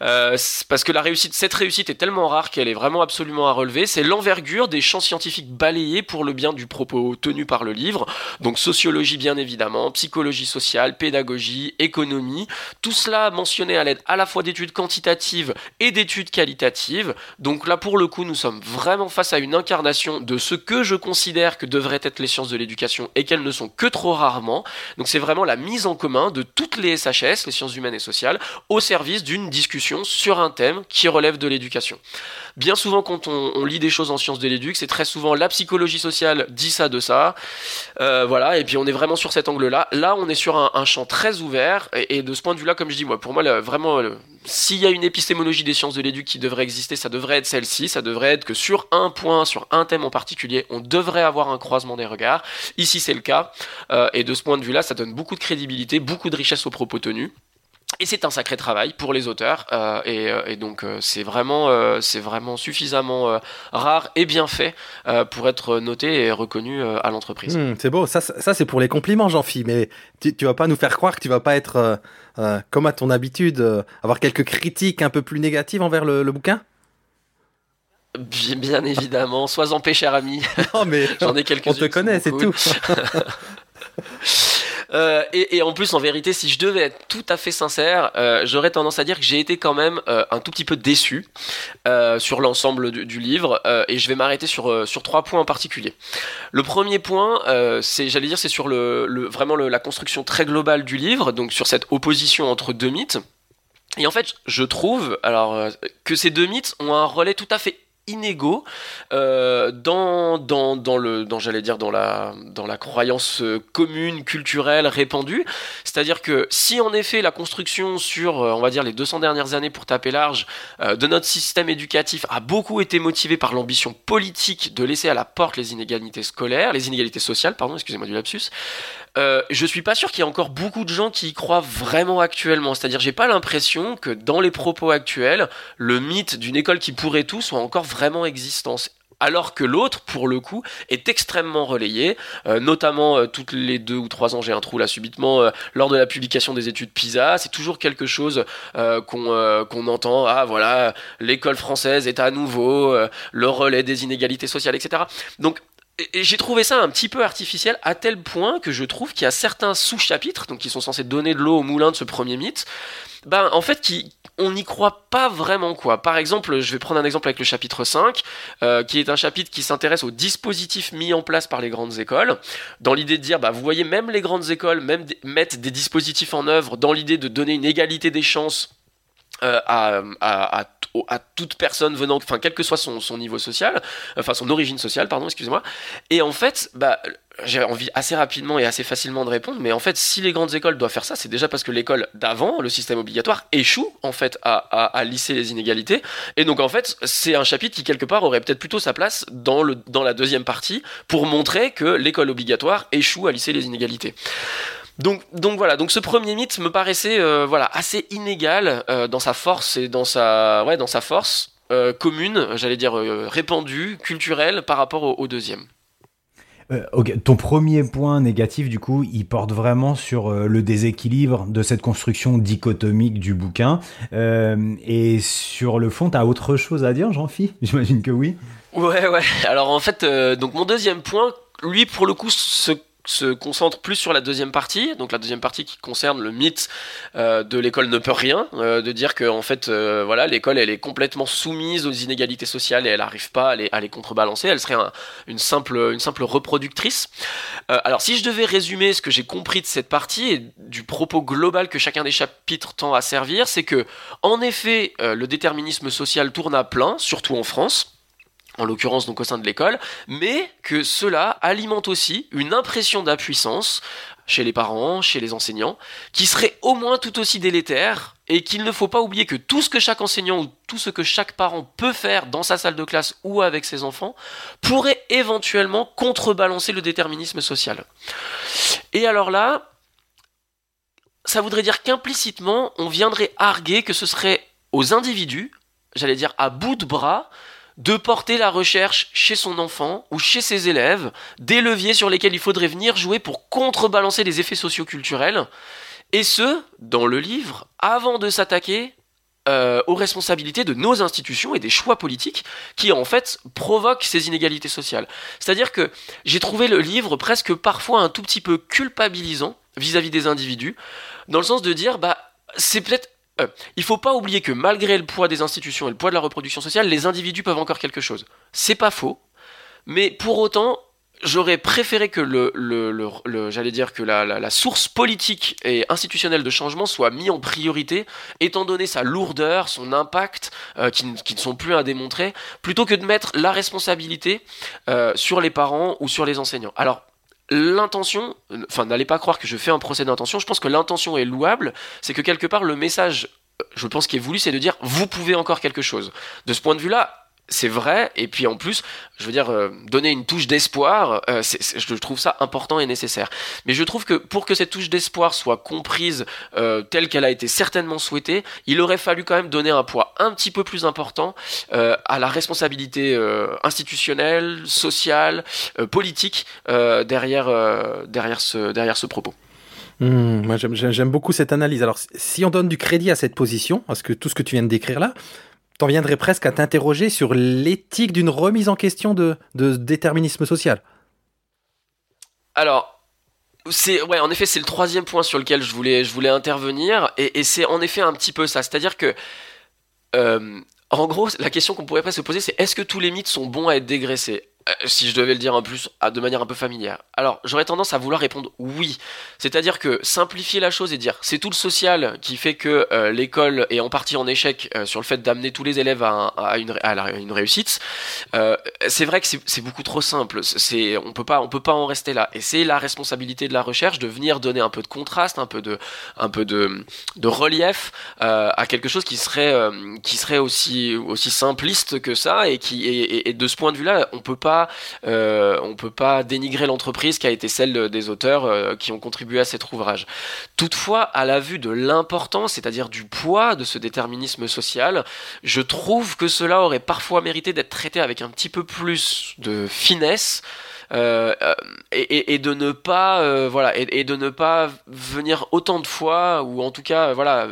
euh, parce que la réussite, cette réussite est tellement rare qu'elle est vraiment absolument à relever, c'est l'envergure des champs scientifiques balayés pour le bien du propos tenu par le livre, donc sociologie bien évidemment, psychologie sociale, pédagogie, économie, tout cela mentionné à l'aide à la fois d'études quantitatives et d'études qualitatives. Donc là, pour le coup, nous sommes vraiment face à une incarnation de ce que je considère que devraient être les sciences de l'éducation et qu'elles ne sont que trop rarement. Donc c'est vraiment la mise en commun de toutes les SHS, les sciences humaines et sociales, au service d'une discussion sur un thème qui relève de l'éducation. Bien souvent, quand on, lit des choses en sciences de l'éduc, c'est très souvent la psychologie sociale dit ça de ça. Euh, voilà, et puis on est vraiment sur cet angle-là. Là, on est sur un, champ très ouvert, et, de ce point de vue-là, comme je dis, moi, pour moi, vraiment, s'il y a une épistémologie des sciences de l'éduc qui devrait exister, ça devrait être celle-ci. Ça devrait être que sur un point, sur un thème en particulier, on devrait avoir un croisement des regards. Ici, c'est le cas, euh, et de ce point de vue-là, ça donne beaucoup de crédibilité, beaucoup de richesse aux propos tenus. Et c'est un sacré travail pour les auteurs, euh, et, et, donc euh, c'est vraiment, euh, c'est vraiment suffisamment euh, rare et bien fait euh, pour être noté et reconnu euh, à l'entreprise. Mmh, c'est beau, ça, ça c'est pour les compliments, Jean-Phi, mais tu, tu vas pas nous faire croire que tu vas pas être, euh, comme à ton habitude, avoir quelques critiques un peu plus négatives envers le, le bouquin? Bien, bien, évidemment, sois en paix, cher ami. Non, mais j'en ai quelques On te connaît, c'est tout. Euh, et, en plus, en vérité, si je devais être tout à fait sincère, euh, j'aurais tendance à dire que j'ai été quand même euh, un tout petit peu déçu sur l'ensemble du, livre, et je vais m'arrêter sur sur trois points en particulier. Le premier point, c'est, j'allais dire, c'est sur le, vraiment la construction très globale du livre, donc sur cette opposition entre deux mythes. Et en fait, je trouve alors que ces deux mythes ont un relais tout à fait inégaux euh, dans, dans, dans le dans j'allais dire dans la dans la croyance commune culturelle répandue c'est-à-dire que si en effet la construction sur on va dire les 200 dernières années pour taper large euh, de notre système éducatif a beaucoup été motivée par l'ambition politique de laisser à la porte les inégalités scolaires les inégalités sociales pardon excusez-moi du lapsus euh, je suis pas sûr qu'il y ait encore beaucoup de gens qui y croient vraiment actuellement. C'est-à-dire, j'ai pas l'impression que dans les propos actuels, le mythe d'une école qui pourrait tout soit encore vraiment existant alors que l'autre, pour le coup, est extrêmement relayé, euh, notamment euh, toutes les deux ou trois ans, j'ai un trou là subitement, euh, lors de la publication des études PISA, c'est toujours quelque chose qu'on qu'on entend, ah voilà, l'école française est à nouveau le relais des inégalités sociales, etc. Donc j'ai trouvé ça un petit peu artificiel à tel point que je trouve qu'il y a certains sous-chapitres, donc qui sont censés donner de l'eau au moulin de ce premier mythe, ben en fait on n'y croit pas vraiment quoi. Par exemple, je vais prendre un exemple avec le chapitre 5, euh, qui est un chapitre qui s'intéresse aux dispositifs mis en place par les grandes écoles, dans l'idée de dire, bah vous voyez, même les grandes écoles même mettent des dispositifs en œuvre dans l'idée de donner une égalité des chances euh, à, à, à, à, toute personne venant, enfin quel que soit son, son, niveau social, enfin son origine sociale, pardon, excusez-moi. Et en fait, bah, j'ai envie assez rapidement et assez facilement de répondre, mais en fait, si les grandes écoles doivent faire ça, c'est déjà parce que l'école d'avant, le système obligatoire, échoue en fait à, à, à, lisser les inégalités. Et donc en fait, c'est un chapitre qui quelque part aurait peut-être plutôt sa place dans, le, dans la deuxième partie pour montrer que l'école obligatoire échoue à lisser les inégalités. Donc, donc voilà, donc ce premier mythe me paraissait euh, voilà assez inégal euh, dans sa force et dans sa ouais dans sa force euh, commune, j'allais dire répandue, culturelle par rapport au, au deuxième. Okay. Ton premier point négatif, du coup, il porte vraiment sur le déséquilibre de cette construction dichotomique du bouquin. Et sur le fond, tu as autre chose à dire, Jean-Phi? J'imagine que oui. Ouais, ouais. Alors en fait, donc mon deuxième point, lui, pour le coup, se se concentre plus sur la deuxième partie, donc la deuxième partie qui concerne le mythe euh, de l'école ne peut rien, euh, de dire que en fait euh, voilà l'école elle est complètement soumise aux inégalités sociales et elle n'arrive pas à les, à les, contrebalancer, elle serait un, une simple une simple reproductrice. Alors si je devais résumer ce que j'ai compris de cette partie et du propos global que chacun des chapitres tend à servir, c'est que en effet le déterminisme social tourne à plein, surtout en France en l'occurrence donc au sein de l'école, mais que cela alimente aussi une impression d'impuissance chez les parents, chez les enseignants, qui serait au moins tout aussi délétère et qu'il ne faut pas oublier que tout ce que chaque enseignant ou tout ce que chaque parent peut faire dans sa salle de classe ou avec ses enfants pourrait éventuellement contrebalancer le déterminisme social. Et alors là, ça voudrait dire qu'implicitement, on viendrait arguer que ce serait aux individus, j'allais dire à bout de bras, de porter la recherche chez son enfant ou chez ses élèves, des leviers sur lesquels il faudrait venir jouer pour contrebalancer les effets socioculturels, et ce, dans le livre, avant de s'attaquer euh, aux responsabilités de nos institutions et des choix politiques qui en fait provoquent ces inégalités sociales. C'est-à-dire que j'ai trouvé le livre presque parfois un tout petit peu culpabilisant vis-à-vis des individus, dans le sens de dire bah c'est peut-être euh, il faut pas oublier que malgré le poids des institutions et le poids de la reproduction sociale, les individus peuvent encore quelque chose. C'est pas faux, mais pour autant, j'aurais préféré que j'allais dire que la, source politique et institutionnelle de changement soit mise en priorité, étant donné sa lourdeur, son impact, euh, qui, ne sont plus à démontrer, plutôt que de mettre la responsabilité euh, sur les parents ou sur les enseignants. L'intention, enfin n'allez pas croire que je fais un procès d'intention, je pense que l'intention est louable, c'est que quelque part le message, je pense qui est voulu, c'est de dire vous pouvez encore quelque chose. De ce point de vue-là, c'est vrai, et puis en plus, je veux dire, euh, donner une touche d'espoir, euh, je trouve ça important et nécessaire. Mais je trouve que pour que cette touche d'espoir soit comprise euh, telle qu'elle a été certainement souhaitée, il aurait fallu quand même donner un poids un petit peu plus important à la responsabilité institutionnelle, sociale, politique derrière, derrière, ce, derrière ce propos. Mmh, j'aime beaucoup cette analyse. Alors, si on donne du crédit à cette position, parce que tout ce que tu viens de décrire là, t'en viendrais presque à t'interroger sur l'éthique d'une remise en question de, déterminisme social. Alors, c'est ouais, en effet, c'est le troisième point sur lequel je voulais, je voulais intervenir, et, c'est en effet un petit peu ça. C'est-à-dire que, euh, en gros, la question qu'on pourrait presque se poser, c'est est-ce que tous les mythes sont bons à être dégraissés? Si je devais le dire en plus de manière un peu familière. Alors, j'aurais tendance à vouloir répondre oui. C'est-à-dire que simplifier la chose et dire c'est tout le social qui fait que euh, l'école est en partie en échec euh, sur le fait d'amener tous les élèves à, une, réussite, c'est vrai que c'est beaucoup trop simple. On peut pas on peut pas en rester là. Et c'est la responsabilité de la recherche de venir donner un peu de contraste, un peu de relief à quelque chose qui serait aussi simpliste que ça et qui et de ce point de vue-là, on peut pas euh, on peut pas dénigrer l'entreprise qui a été celle des auteurs euh, qui ont contribué à cet ouvrage. Toutefois, à la vue de l'importance, c'est-à-dire du poids de ce déterminisme social, je trouve que cela aurait parfois mérité d'être traité avec un petit peu plus de finesse. Euh, et, de ne pas voilà et, de ne pas venir autant de fois ou en tout cas voilà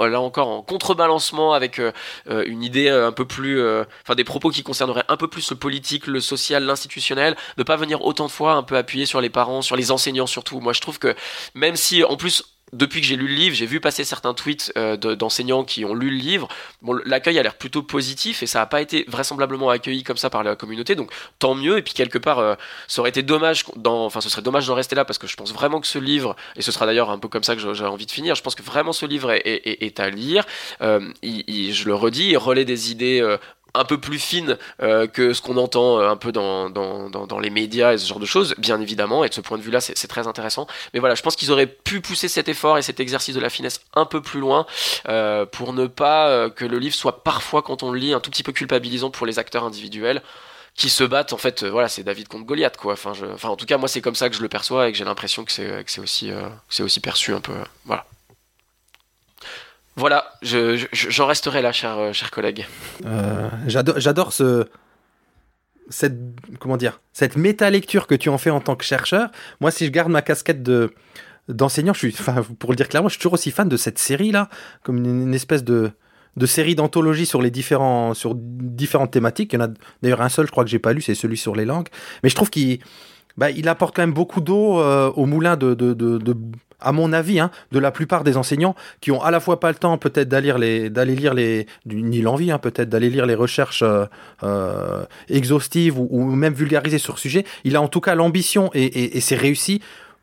là encore en contrebalancement avec euh, euh, une idée euh, un peu plus, enfin des propos qui concerneraient un peu plus le politique, le social, l'institutionnel, ne pas venir autant de fois un peu appuyer sur les parents, sur les enseignants surtout. Moi je trouve que même si en plus depuis que j'ai lu le livre, j'ai vu passer certains tweets euh, d'enseignants qui ont lu le livre. Bon, l'accueil a l'air plutôt positif et ça n'a pas été vraisemblablement accueilli comme ça par la communauté, donc tant mieux. Et puis quelque part, euh, ça aurait été dommage, enfin, ce serait dommage d'en rester là parce que je pense vraiment que ce livre, et ce sera d'ailleurs un peu comme ça que j'ai envie de finir, je pense que vraiment ce livre est, est, à lire. Euh, je le redis, il relaie des idées un peu plus fine euh, que ce qu'on entend euh, un peu dans, dans, dans, les médias et ce genre de choses, bien évidemment, et de ce point de vue-là, c'est très intéressant. Mais voilà, je pense qu'ils auraient pu pousser cet effort et cet exercice de la finesse un peu plus loin euh, pour ne pas que le livre soit parfois, quand on le lit, un tout petit peu culpabilisant pour les acteurs individuels qui se battent. En fait voilà c'est David contre Goliath quoi. Enfin enfin en tout cas moi c'est comme ça que je le perçois et que j'ai l'impression que c'est que c'est aussi c'est aussi perçu un peu voilà voilà, j'en resterai là, cher, euh, cher collègue. Euh, j'adore ce, cette, comment dire, cette méta-lecture que tu en fais en tant que chercheur. Moi, si je garde ma casquette de d'enseignant, je pour le dire clairement, je suis toujours aussi fan de cette série-là, comme une, espèce de, de série d'anthologie sur les différents, sur différentes thématiques. Il y en a d'ailleurs un seul, je crois que j'ai pas lu, c'est celui sur les langues. Mais je trouve qu'il, bah, il apporte quand même beaucoup d'eau euh, au moulin de, de, de, à mon avis, hein, de la plupart des enseignants qui ont à la fois pas le temps peut-être d'aller les, d'aller lire les, ni l'envie hein, peut-être d'aller lire les recherches euh, euh, exhaustives ou, même vulgarisées sur le sujet. Il a en tout cas l'ambition et, et, c'est réussi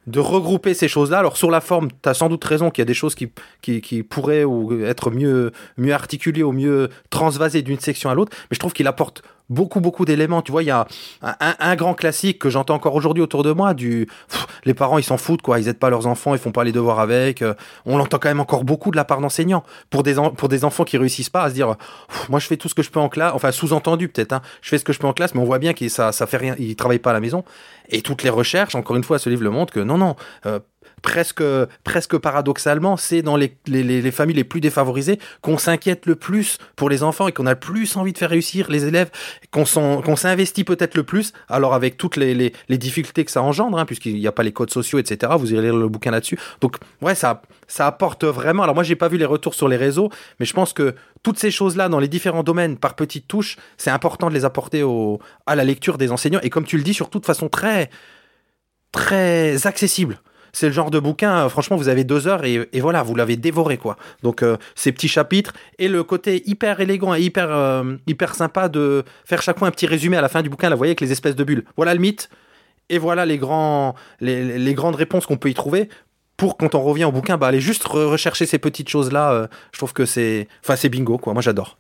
de regrouper ces choses-là. Alors sur la forme, tu as sans doute raison qu'il y a des choses qui, qui, pourraient ou être mieux, mieux articulées ou mieux transvasées d'une section à l'autre, mais je trouve qu'il apporte beaucoup, beaucoup d'éléments. Tu vois, il y a un, grand classique que j'entends encore aujourd'hui autour de moi, du les parents ils s'en foutent quoi, ils aident pas leurs enfants, ils font pas les devoirs avec. euh, on l'entend quand même encore beaucoup de la part d'enseignants pour des pour des enfants qui réussissent pas à se dire, moi je fais tout ce que je peux en classe, enfin sous-entendu peut-être, hein, je fais ce que je peux en classe, mais on voit bien que ça ça fait rien, ils travaillent pas à la maison. Et toutes les recherches, encore une fois, ce livre le montre que non non. euh, Presque, presque paradoxalement, c'est dans les, les, les- les familles les plus défavorisées qu'on s'inquiète le plus pour les enfants et qu'on a le plus envie de faire réussir les élèves qu'on s'investit peut-être le plus, alors avec toutes les difficultés que ça engendre, hein, puisqu'il n'y a pas les codes sociaux, etc. Vous irez lire le bouquin là-dessus. Donc, ouais, ça, ça apporte vraiment. Alors, moi, j'ai pas vu les retours sur les réseaux, mais je pense que toutes ces choses-là, dans les différents domaines, par petites touches, c'est important de les apporter au, à la lecture des enseignants. Et comme tu le dis, surtout de façon très, très accessible. C'est le genre de bouquin, euh, franchement, vous avez deux heures et, voilà, vous l'avez dévoré, quoi. Donc, euh, ces petits chapitres et le côté hyper élégant et hyper, euh, hyper sympa de faire chaque fois un petit résumé à la fin du bouquin, là, vous voyez, avec les espèces de bulles. Voilà le mythe et voilà les, grands, les, les grandes réponses qu'on peut y trouver. Pour quand on revient au bouquin, bah, aller juste re- rechercher ces petites choses-là. je trouve que c'est, enfin, c'est bingo, quoi. Moi, j'adore.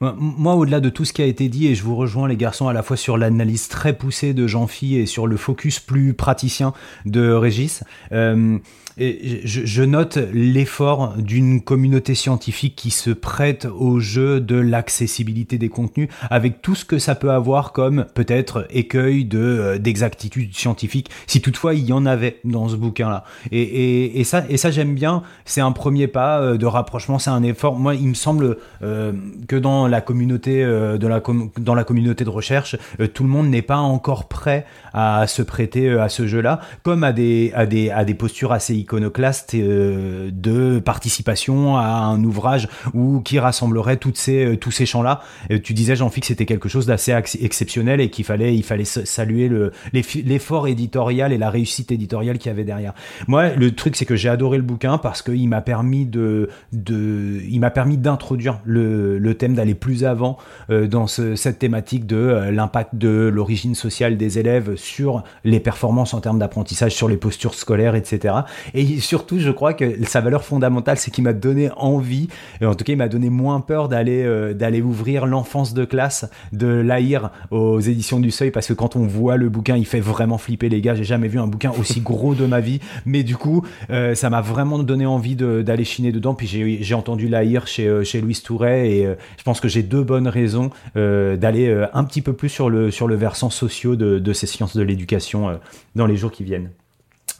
Moi, au-delà de tout ce qui a été dit, et je vous rejoins les garçons à la fois sur l'analyse très poussée de Jean-Phi et sur le focus plus praticien de Régis, euh, je, note l'effort d'une communauté scientifique qui se prête au jeu de l'accessibilité des contenus, avec tout ce que ça peut avoir comme peut-être écueil de euh, d'exactitude scientifique, si toutefois il y en avait dans ce bouquin-là. Et, ça, j'aime bien. C'est un premier pas euh, de rapprochement, c'est un effort. Moi, il me semble euh, que dans la communauté de la dans la communauté de recherche, tout le monde n'est pas encore prêt à se prêter à ce jeu-là, comme à des à des à des postures assez iconoclastes euh, de participation à un ouvrage ou qui rassemblerait toutes ces euh, tous ces champs-là. Euh, tu disais Jean-Philippe que c'était quelque chose d'assez ex- exceptionnel et qu'il fallait il fallait saluer le l'eff- l'effort éditorial et la réussite éditoriale qu'il y avait derrière. Moi, le truc c'est que j'ai adoré le bouquin parce qu'il m'a permis de de il m'a permis d'introduire le, le thème d'aller plus avant dans ce- cette thématique de l'impact de l'origine sociale des élèves sur les performances en termes d'apprentissage, sur les postures scolaires, etc. Et surtout, je crois que sa valeur fondamentale, c'est qu'il m'a donné envie, et en tout cas, il m'a donné moins peur d'aller euh, d'aller ouvrir l'enfance de classe de l'Aïr aux éditions du Seuil, parce que quand on voit le bouquin, il fait vraiment flipper les gars. J'ai jamais vu un bouquin aussi gros de ma vie, mais du coup, euh, ça m'a vraiment donné envie de- d'aller chiner dedans. Puis j'ai j'ai entendu l'Aïr chez euh, chez Louise Touret, et euh, je pense que j'ai deux bonnes raisons euh, d'aller un petit peu plus sur le sur le versant sociaux de, de ces sciences de l'éducation euh, dans les jours qui viennent.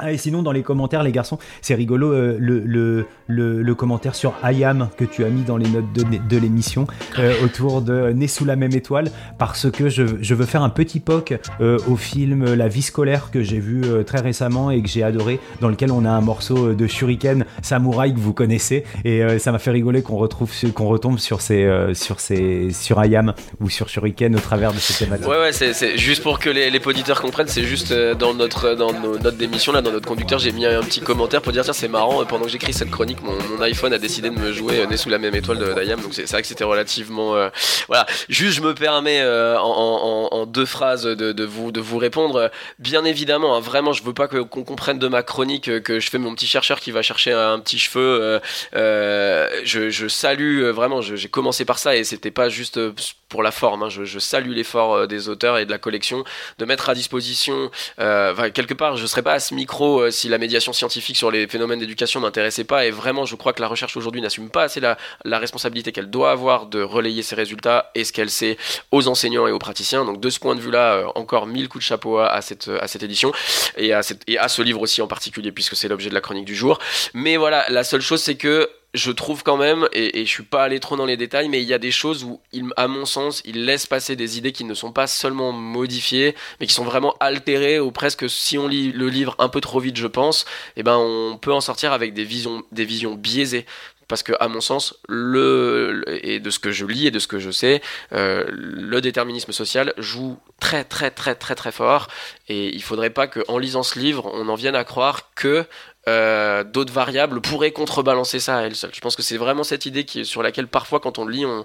Ah, et sinon, dans les commentaires, les garçons, c'est rigolo euh, le, le, le, le commentaire sur Ayam que tu as mis dans les notes de, de l'émission euh, autour de Né sous la même étoile, parce que je, je veux faire un petit poc euh, au film La vie scolaire que j'ai vu euh, très récemment et que j'ai adoré, dans lequel on a un morceau de Shuriken Samouraï que vous connaissez, et euh, ça m'a fait rigoler qu'on retrouve ce- qu'on retombe sur ces euh, sur ces sur Ayam ou sur Shuriken au travers de cette thématique. Ouais, ouais, c'est juste pour que les, les auditeurs comprennent, c'est juste euh, dans notre dans nos notes d'émission, là, dans notre conducteur, j'ai mis un petit commentaire pour dire tiens, c'est marrant, pendant que j'écris cette chronique, mon, iPhone a décidé de me jouer euh, Né sous la même étoile de d'Ayam, donc c'est vrai que c'était relativement. euh, voilà, juste je me permets euh, en, deux phrases de, vous, de vous répondre. Bien évidemment, hein, vraiment, je veux pas qu'on comprenne de ma chronique euh, que je fais mon petit chercheur qui va chercher un petit cheveu. euh, je, je salue vraiment, j'ai commencé par ça et c'était pas juste pour la forme. hein, je, je salue l'effort des auteurs et de la collection de mettre à disposition. enfin, quelque part, je serais pas à ce micro euh, si la médiation scientifique sur les phénomènes d'éducation m'intéressait pas. Et vraiment, je crois que la recherche aujourd'hui n'assume pas assez la, responsabilité qu'elle doit avoir de relayer ses résultats et ce qu'elle sait aux enseignants et aux praticiens. Donc, de ce point de vue-là, euh, encore mille coups de chapeau à, à cette, à cette édition et à, cette, et à ce livre aussi en particulier, puisque c'est l'objet de la chronique du jour. Mais voilà, la seule chose, c'est que je trouve quand même, et, et je suis pas allé trop dans les détails, mais il y a des choses où, à mon sens, il laisse passer des idées qui ne sont pas seulement modifiées, mais qui sont vraiment altérées, ou presque, si on lit le livre un peu trop vite, je pense, eh ben, on peut en sortir avec des visions, des visions biaisées. Parce que, à mon sens, le, et de ce que je lis et de ce que je sais, euh, le déterminisme social joue très, très, très, très, très fort. Et il faudrait pas qu'en lisant ce livre, on en vienne à croire que euh, d'autres variables pourraient contrebalancer ça à elles seules. Je pense que c'est vraiment cette idée qui sur laquelle parfois quand on le lit, on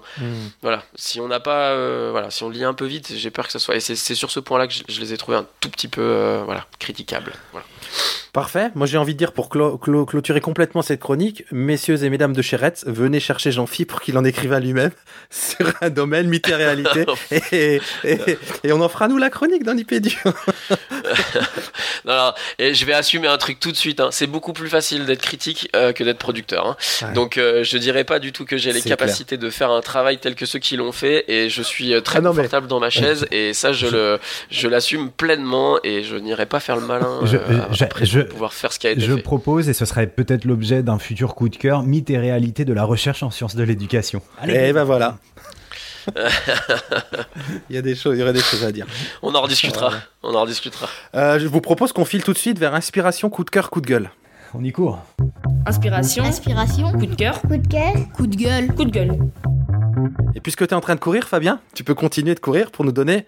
voilà, si on n'a pas euh, voilà, si on lit un peu vite, j'ai peur que ça soit et c'est sur ce point-là que je, je les ai trouvés un tout petit peu euh, voilà, critiquables. Voilà. Parfait. Moi, j'ai envie de dire pour clo- clo- clôturer complètement cette chronique, messieurs et mesdames de Chéretz, venez chercher Jean-Phi pour qu'il en écrive à lui-même sur un domaine mythe et réalité. et, et- et on en fera nous la chronique dans. Non, non, et je vais assumer un truc tout de suite. hein. C'est beaucoup plus facile d'être critique euh, que d'être producteur. hein. Ouais. Donc, euh, je dirais pas du tout que j'ai les C'est capacités de faire un travail tel que ceux qui l'ont fait. Et je suis euh, très Ah non, mais- confortable dans ma chaise. Et ça, je le, je l'assume pleinement. Et je n'irai pas faire le malin Je- euh, je- après je- pour pouvoir faire ce qui a été Je fait. propose, et ce serait peut-être l'objet d'un futur coup de cœur, mythe et réalité de la recherche en sciences de l'éducation. Et ben voilà. il y a des choses, il y aurait des choses à dire. On en rediscutera. On en rediscutera. Euh, je vous propose qu'on file tout de suite vers inspiration, coup de cœur, coup de gueule. On y court. Inspiration, Inspiration. coup de cœur, Coup de cœur. coup de gueule, coup de gueule. Et puisque tu es en train de courir, Fabien, tu peux continuer de courir pour nous donner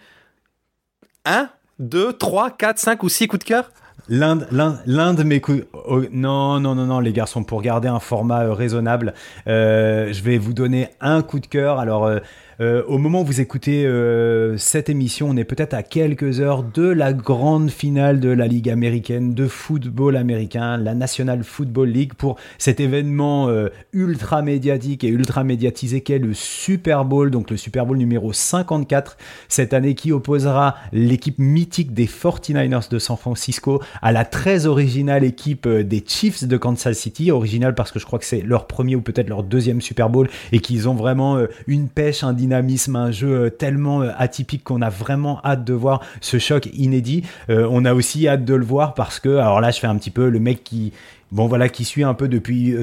1, 2, 3, 4, 5 ou 6 coups de cœur L'un de- l'un- l'un de mes coups. oh, non, non, non, non, les garçons, pour garder un format euh, raisonnable, euh, je vais vous donner un coup de cœur. Alors, euh, euh, au moment où vous écoutez euh, cette émission, on est peut-être à quelques heures de la grande finale de la Ligue américaine de football américain, la National Football League, pour cet événement euh, ultra médiatique et ultra médiatisé qu'est le Super Bowl, donc le Super Bowl numéro 54 cette année qui opposera l'équipe mythique des 49ers de San Francisco à la très originale équipe des Chiefs de Kansas City. Originale parce que je crois que c'est leur premier ou peut-être leur deuxième Super Bowl et qu'ils ont vraiment une pêche, un dynamisme, un jeu euh, tellement euh, atypique qu'on a vraiment hâte de voir ce choc inédit. Euh, on a aussi hâte de le voir parce que, alors là je fais un petit peu le mec qui bon voilà qui suit un peu depuis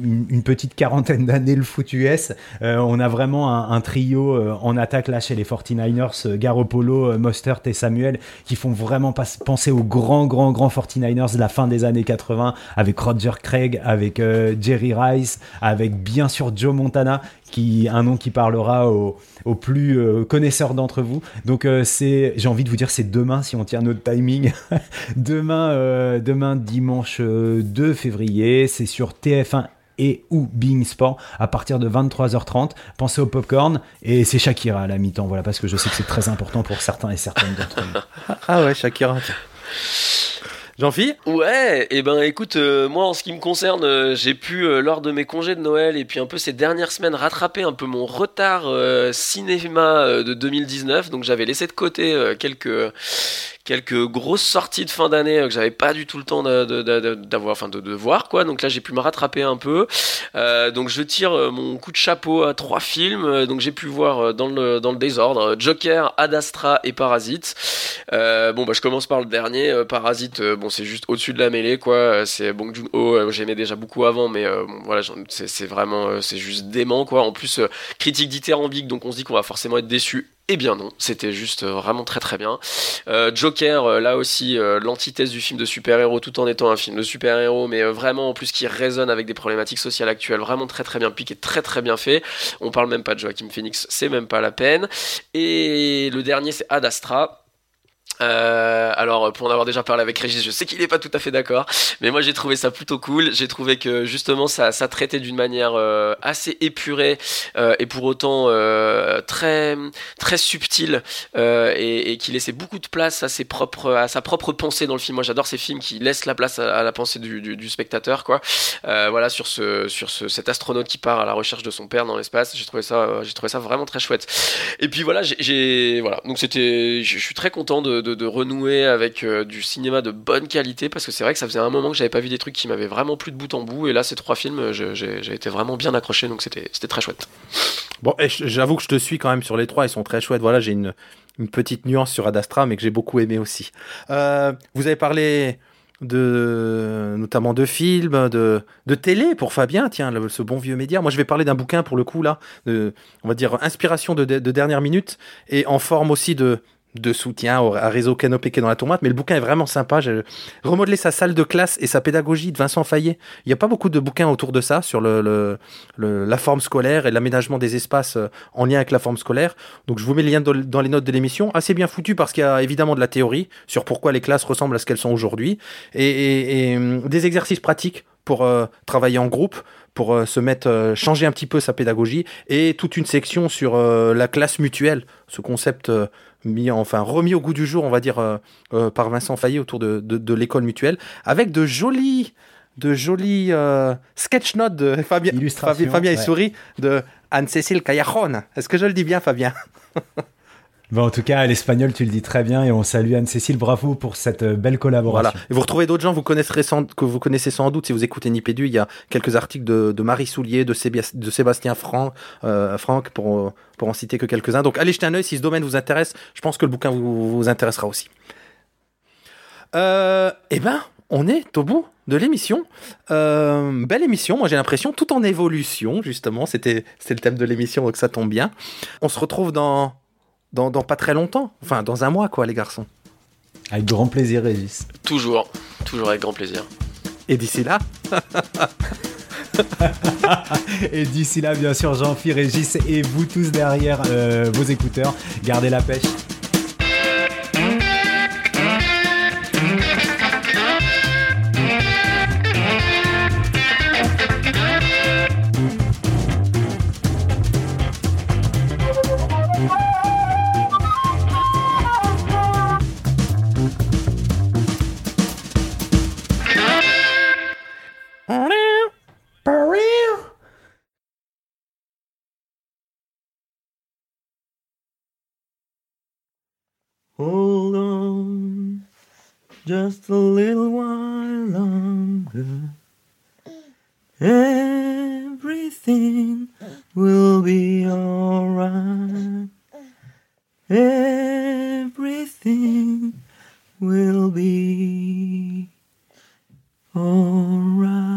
une, petite quarantaine d'années le foot US Euh, on a vraiment un, trio euh, en attaque là chez les 49ers euh, Garoppolo, Mostert et Samuel qui font vraiment penser aux grands grands grands 49ers de la fin des années 80 avec Roger Craig avec Jerry Rice avec bien sûr Joe Montana qui un nom qui parlera aux, plus connaisseurs d'entre vous. Donc c'est j'ai envie de vous dire c'est demain si on tient notre timing. Demain, demain dimanche euh, 2 février, c'est sur TF1 et ou Being Sport à partir de 23h30. Pensez au popcorn et c'est Shakira à la mi-temps, voilà, parce que je sais que c'est très important pour certains et certaines d'entre vous. Ah ouais, Shakira. Jean-Phi? Ouais, et ben écoute, euh, moi en ce qui me concerne, euh, j'ai pu euh, lors de mes congés de Noël et puis un peu ces dernières semaines rattraper un peu mon retard euh, cinéma euh, de 2019. Donc j'avais laissé de côté euh, quelques quelques grosses sorties de fin d'année euh, que j'avais pas du tout le temps d'avoir, de, voir quoi. Donc là j'ai pu me rattraper un peu. Euh, donc je tire euh, mon coup de chapeau à trois films. Donc j'ai pu voir dans le désordre Joker, Ad Astra et Parasite. Bon bah je commence par le dernier Parasite. bon c'est juste au-dessus de la mêlée quoi. C'est Bong Joon-ho. J'aimais déjà beaucoup avant, mais voilà c'est vraiment c'est juste dément quoi. En plus critique dithyrambique, donc on se dit qu'on va forcément être déçu. Eh bien non, c'était juste vraiment très très bien. Joker, euh, là aussi, euh, l'antithèse du film de super-héros, tout en étant un film de super-héros, mais euh, vraiment en plus qui résonne avec des problématiques sociales actuelles, vraiment très très bien piqué, très très bien fait. On parle même pas de Joaquin Phoenix, c'est même pas la peine. Et le dernier, c'est Ad Astra. Euh, alors pour en avoir déjà parlé avec Régis, je sais qu'il n'est pas tout à fait d'accord, mais moi j'ai trouvé ça plutôt cool. J'ai trouvé que justement ça, ça traitait d'une manière euh, assez épurée euh, et pour autant euh, très très subtile euh, et, et qui laissait beaucoup de place à ses propres à sa propre pensée dans le film. Moi j'adore ces films qui laissent la place à, la pensée du, du, du spectateur quoi. Euh, voilà sur ce sur ce, cet astronaute qui part à la recherche de son père dans l'espace. J'ai trouvé ça euh, j'ai trouvé ça vraiment très chouette. Et puis voilà j'ai- voilà donc c'était je suis très content de, de, renouer avec euh, du cinéma de bonne qualité parce que c'est vrai que ça faisait un moment que j'avais pas vu des trucs qui m'avaient vraiment plu de bout en bout et là ces trois films je- j'ai été vraiment bien accroché donc c'était très chouette. Bon, j'avoue que je te suis quand même sur les trois, ils sont très chouettes. Voilà, j'ai une, une petite nuance sur Ad Astra, mais que j'ai beaucoup aimé aussi. Euh, vous avez parlé de notamment de films, de, de télé pour Fabien, tiens, le- ce bon vieux média. Moi, je vais parler d'un bouquin pour le coup, là, de, on va dire inspiration de, de dernière minute, et en forme aussi de, de soutien au- réseau Canopé qui est dans la tomate, mais le bouquin est vraiment sympa. J'ai remodelé sa salle de classe et sa pédagogie de Vincent Fayet. Il n'y a pas beaucoup de bouquins autour de ça, sur la forme scolaire et l'aménagement des espaces euh, en lien avec la forme scolaire. Donc je vous mets le lien dans, les notes de l'émission. Assez bien foutu parce qu'il y a évidemment de la théorie sur pourquoi les classes ressemblent à ce qu'elles sont aujourd'hui et, hum, des exercices pratiques pour euh, travailler en groupe, pour euh, se mettre, euh, changer un petit peu sa pédagogie, et toute une section sur euh, la classe mutuelle, ce concept mis, enfin remis au goût du jour, on va dire, par Vincent Fayet autour de, de, de l'école mutuelle, avec de jolis, de jolis euh, sketch notes de Fabien, Fabien, Fabien et ouais. Souris de Anne-Cécile Callajon. Est-ce que je le dis bien, Fabien? Bon, en tout cas, l'espagnol, tu le dis très bien et on salue Anne-Cécile. Bravo pour cette euh, belle collaboration. Vous retrouvez d'autres gens que vous connaissez sans doute si vous écoutez Nipédu. Il y a quelques articles de, Marie Soulier, de, Sébastien Franck, euh, Franck pour, euh, pour en citer que quelques-uns. Donc allez jeter un œil si ce domaine vous intéresse. Je pense que le bouquin vous, intéressera aussi. Eh ben, on est au bout de l'émission. Belle émission, moi j'ai l'impression, tout en évolution, justement. C'était le thème de l'émission, donc ça tombe bien. On se retrouve dans, dans, dans pas très longtemps. Enfin, dans un mois, quoi, les garçons. Avec grand plaisir, Régis. Toujours, toujours avec grand plaisir. Et d'ici là, Et d'ici là, bien sûr, Jean-Philippe, Régis et vous tous derrière euh, vos écouteurs, gardez la pêche. Hold on, just a little while longer. Everything will be alright. Everything will be alright.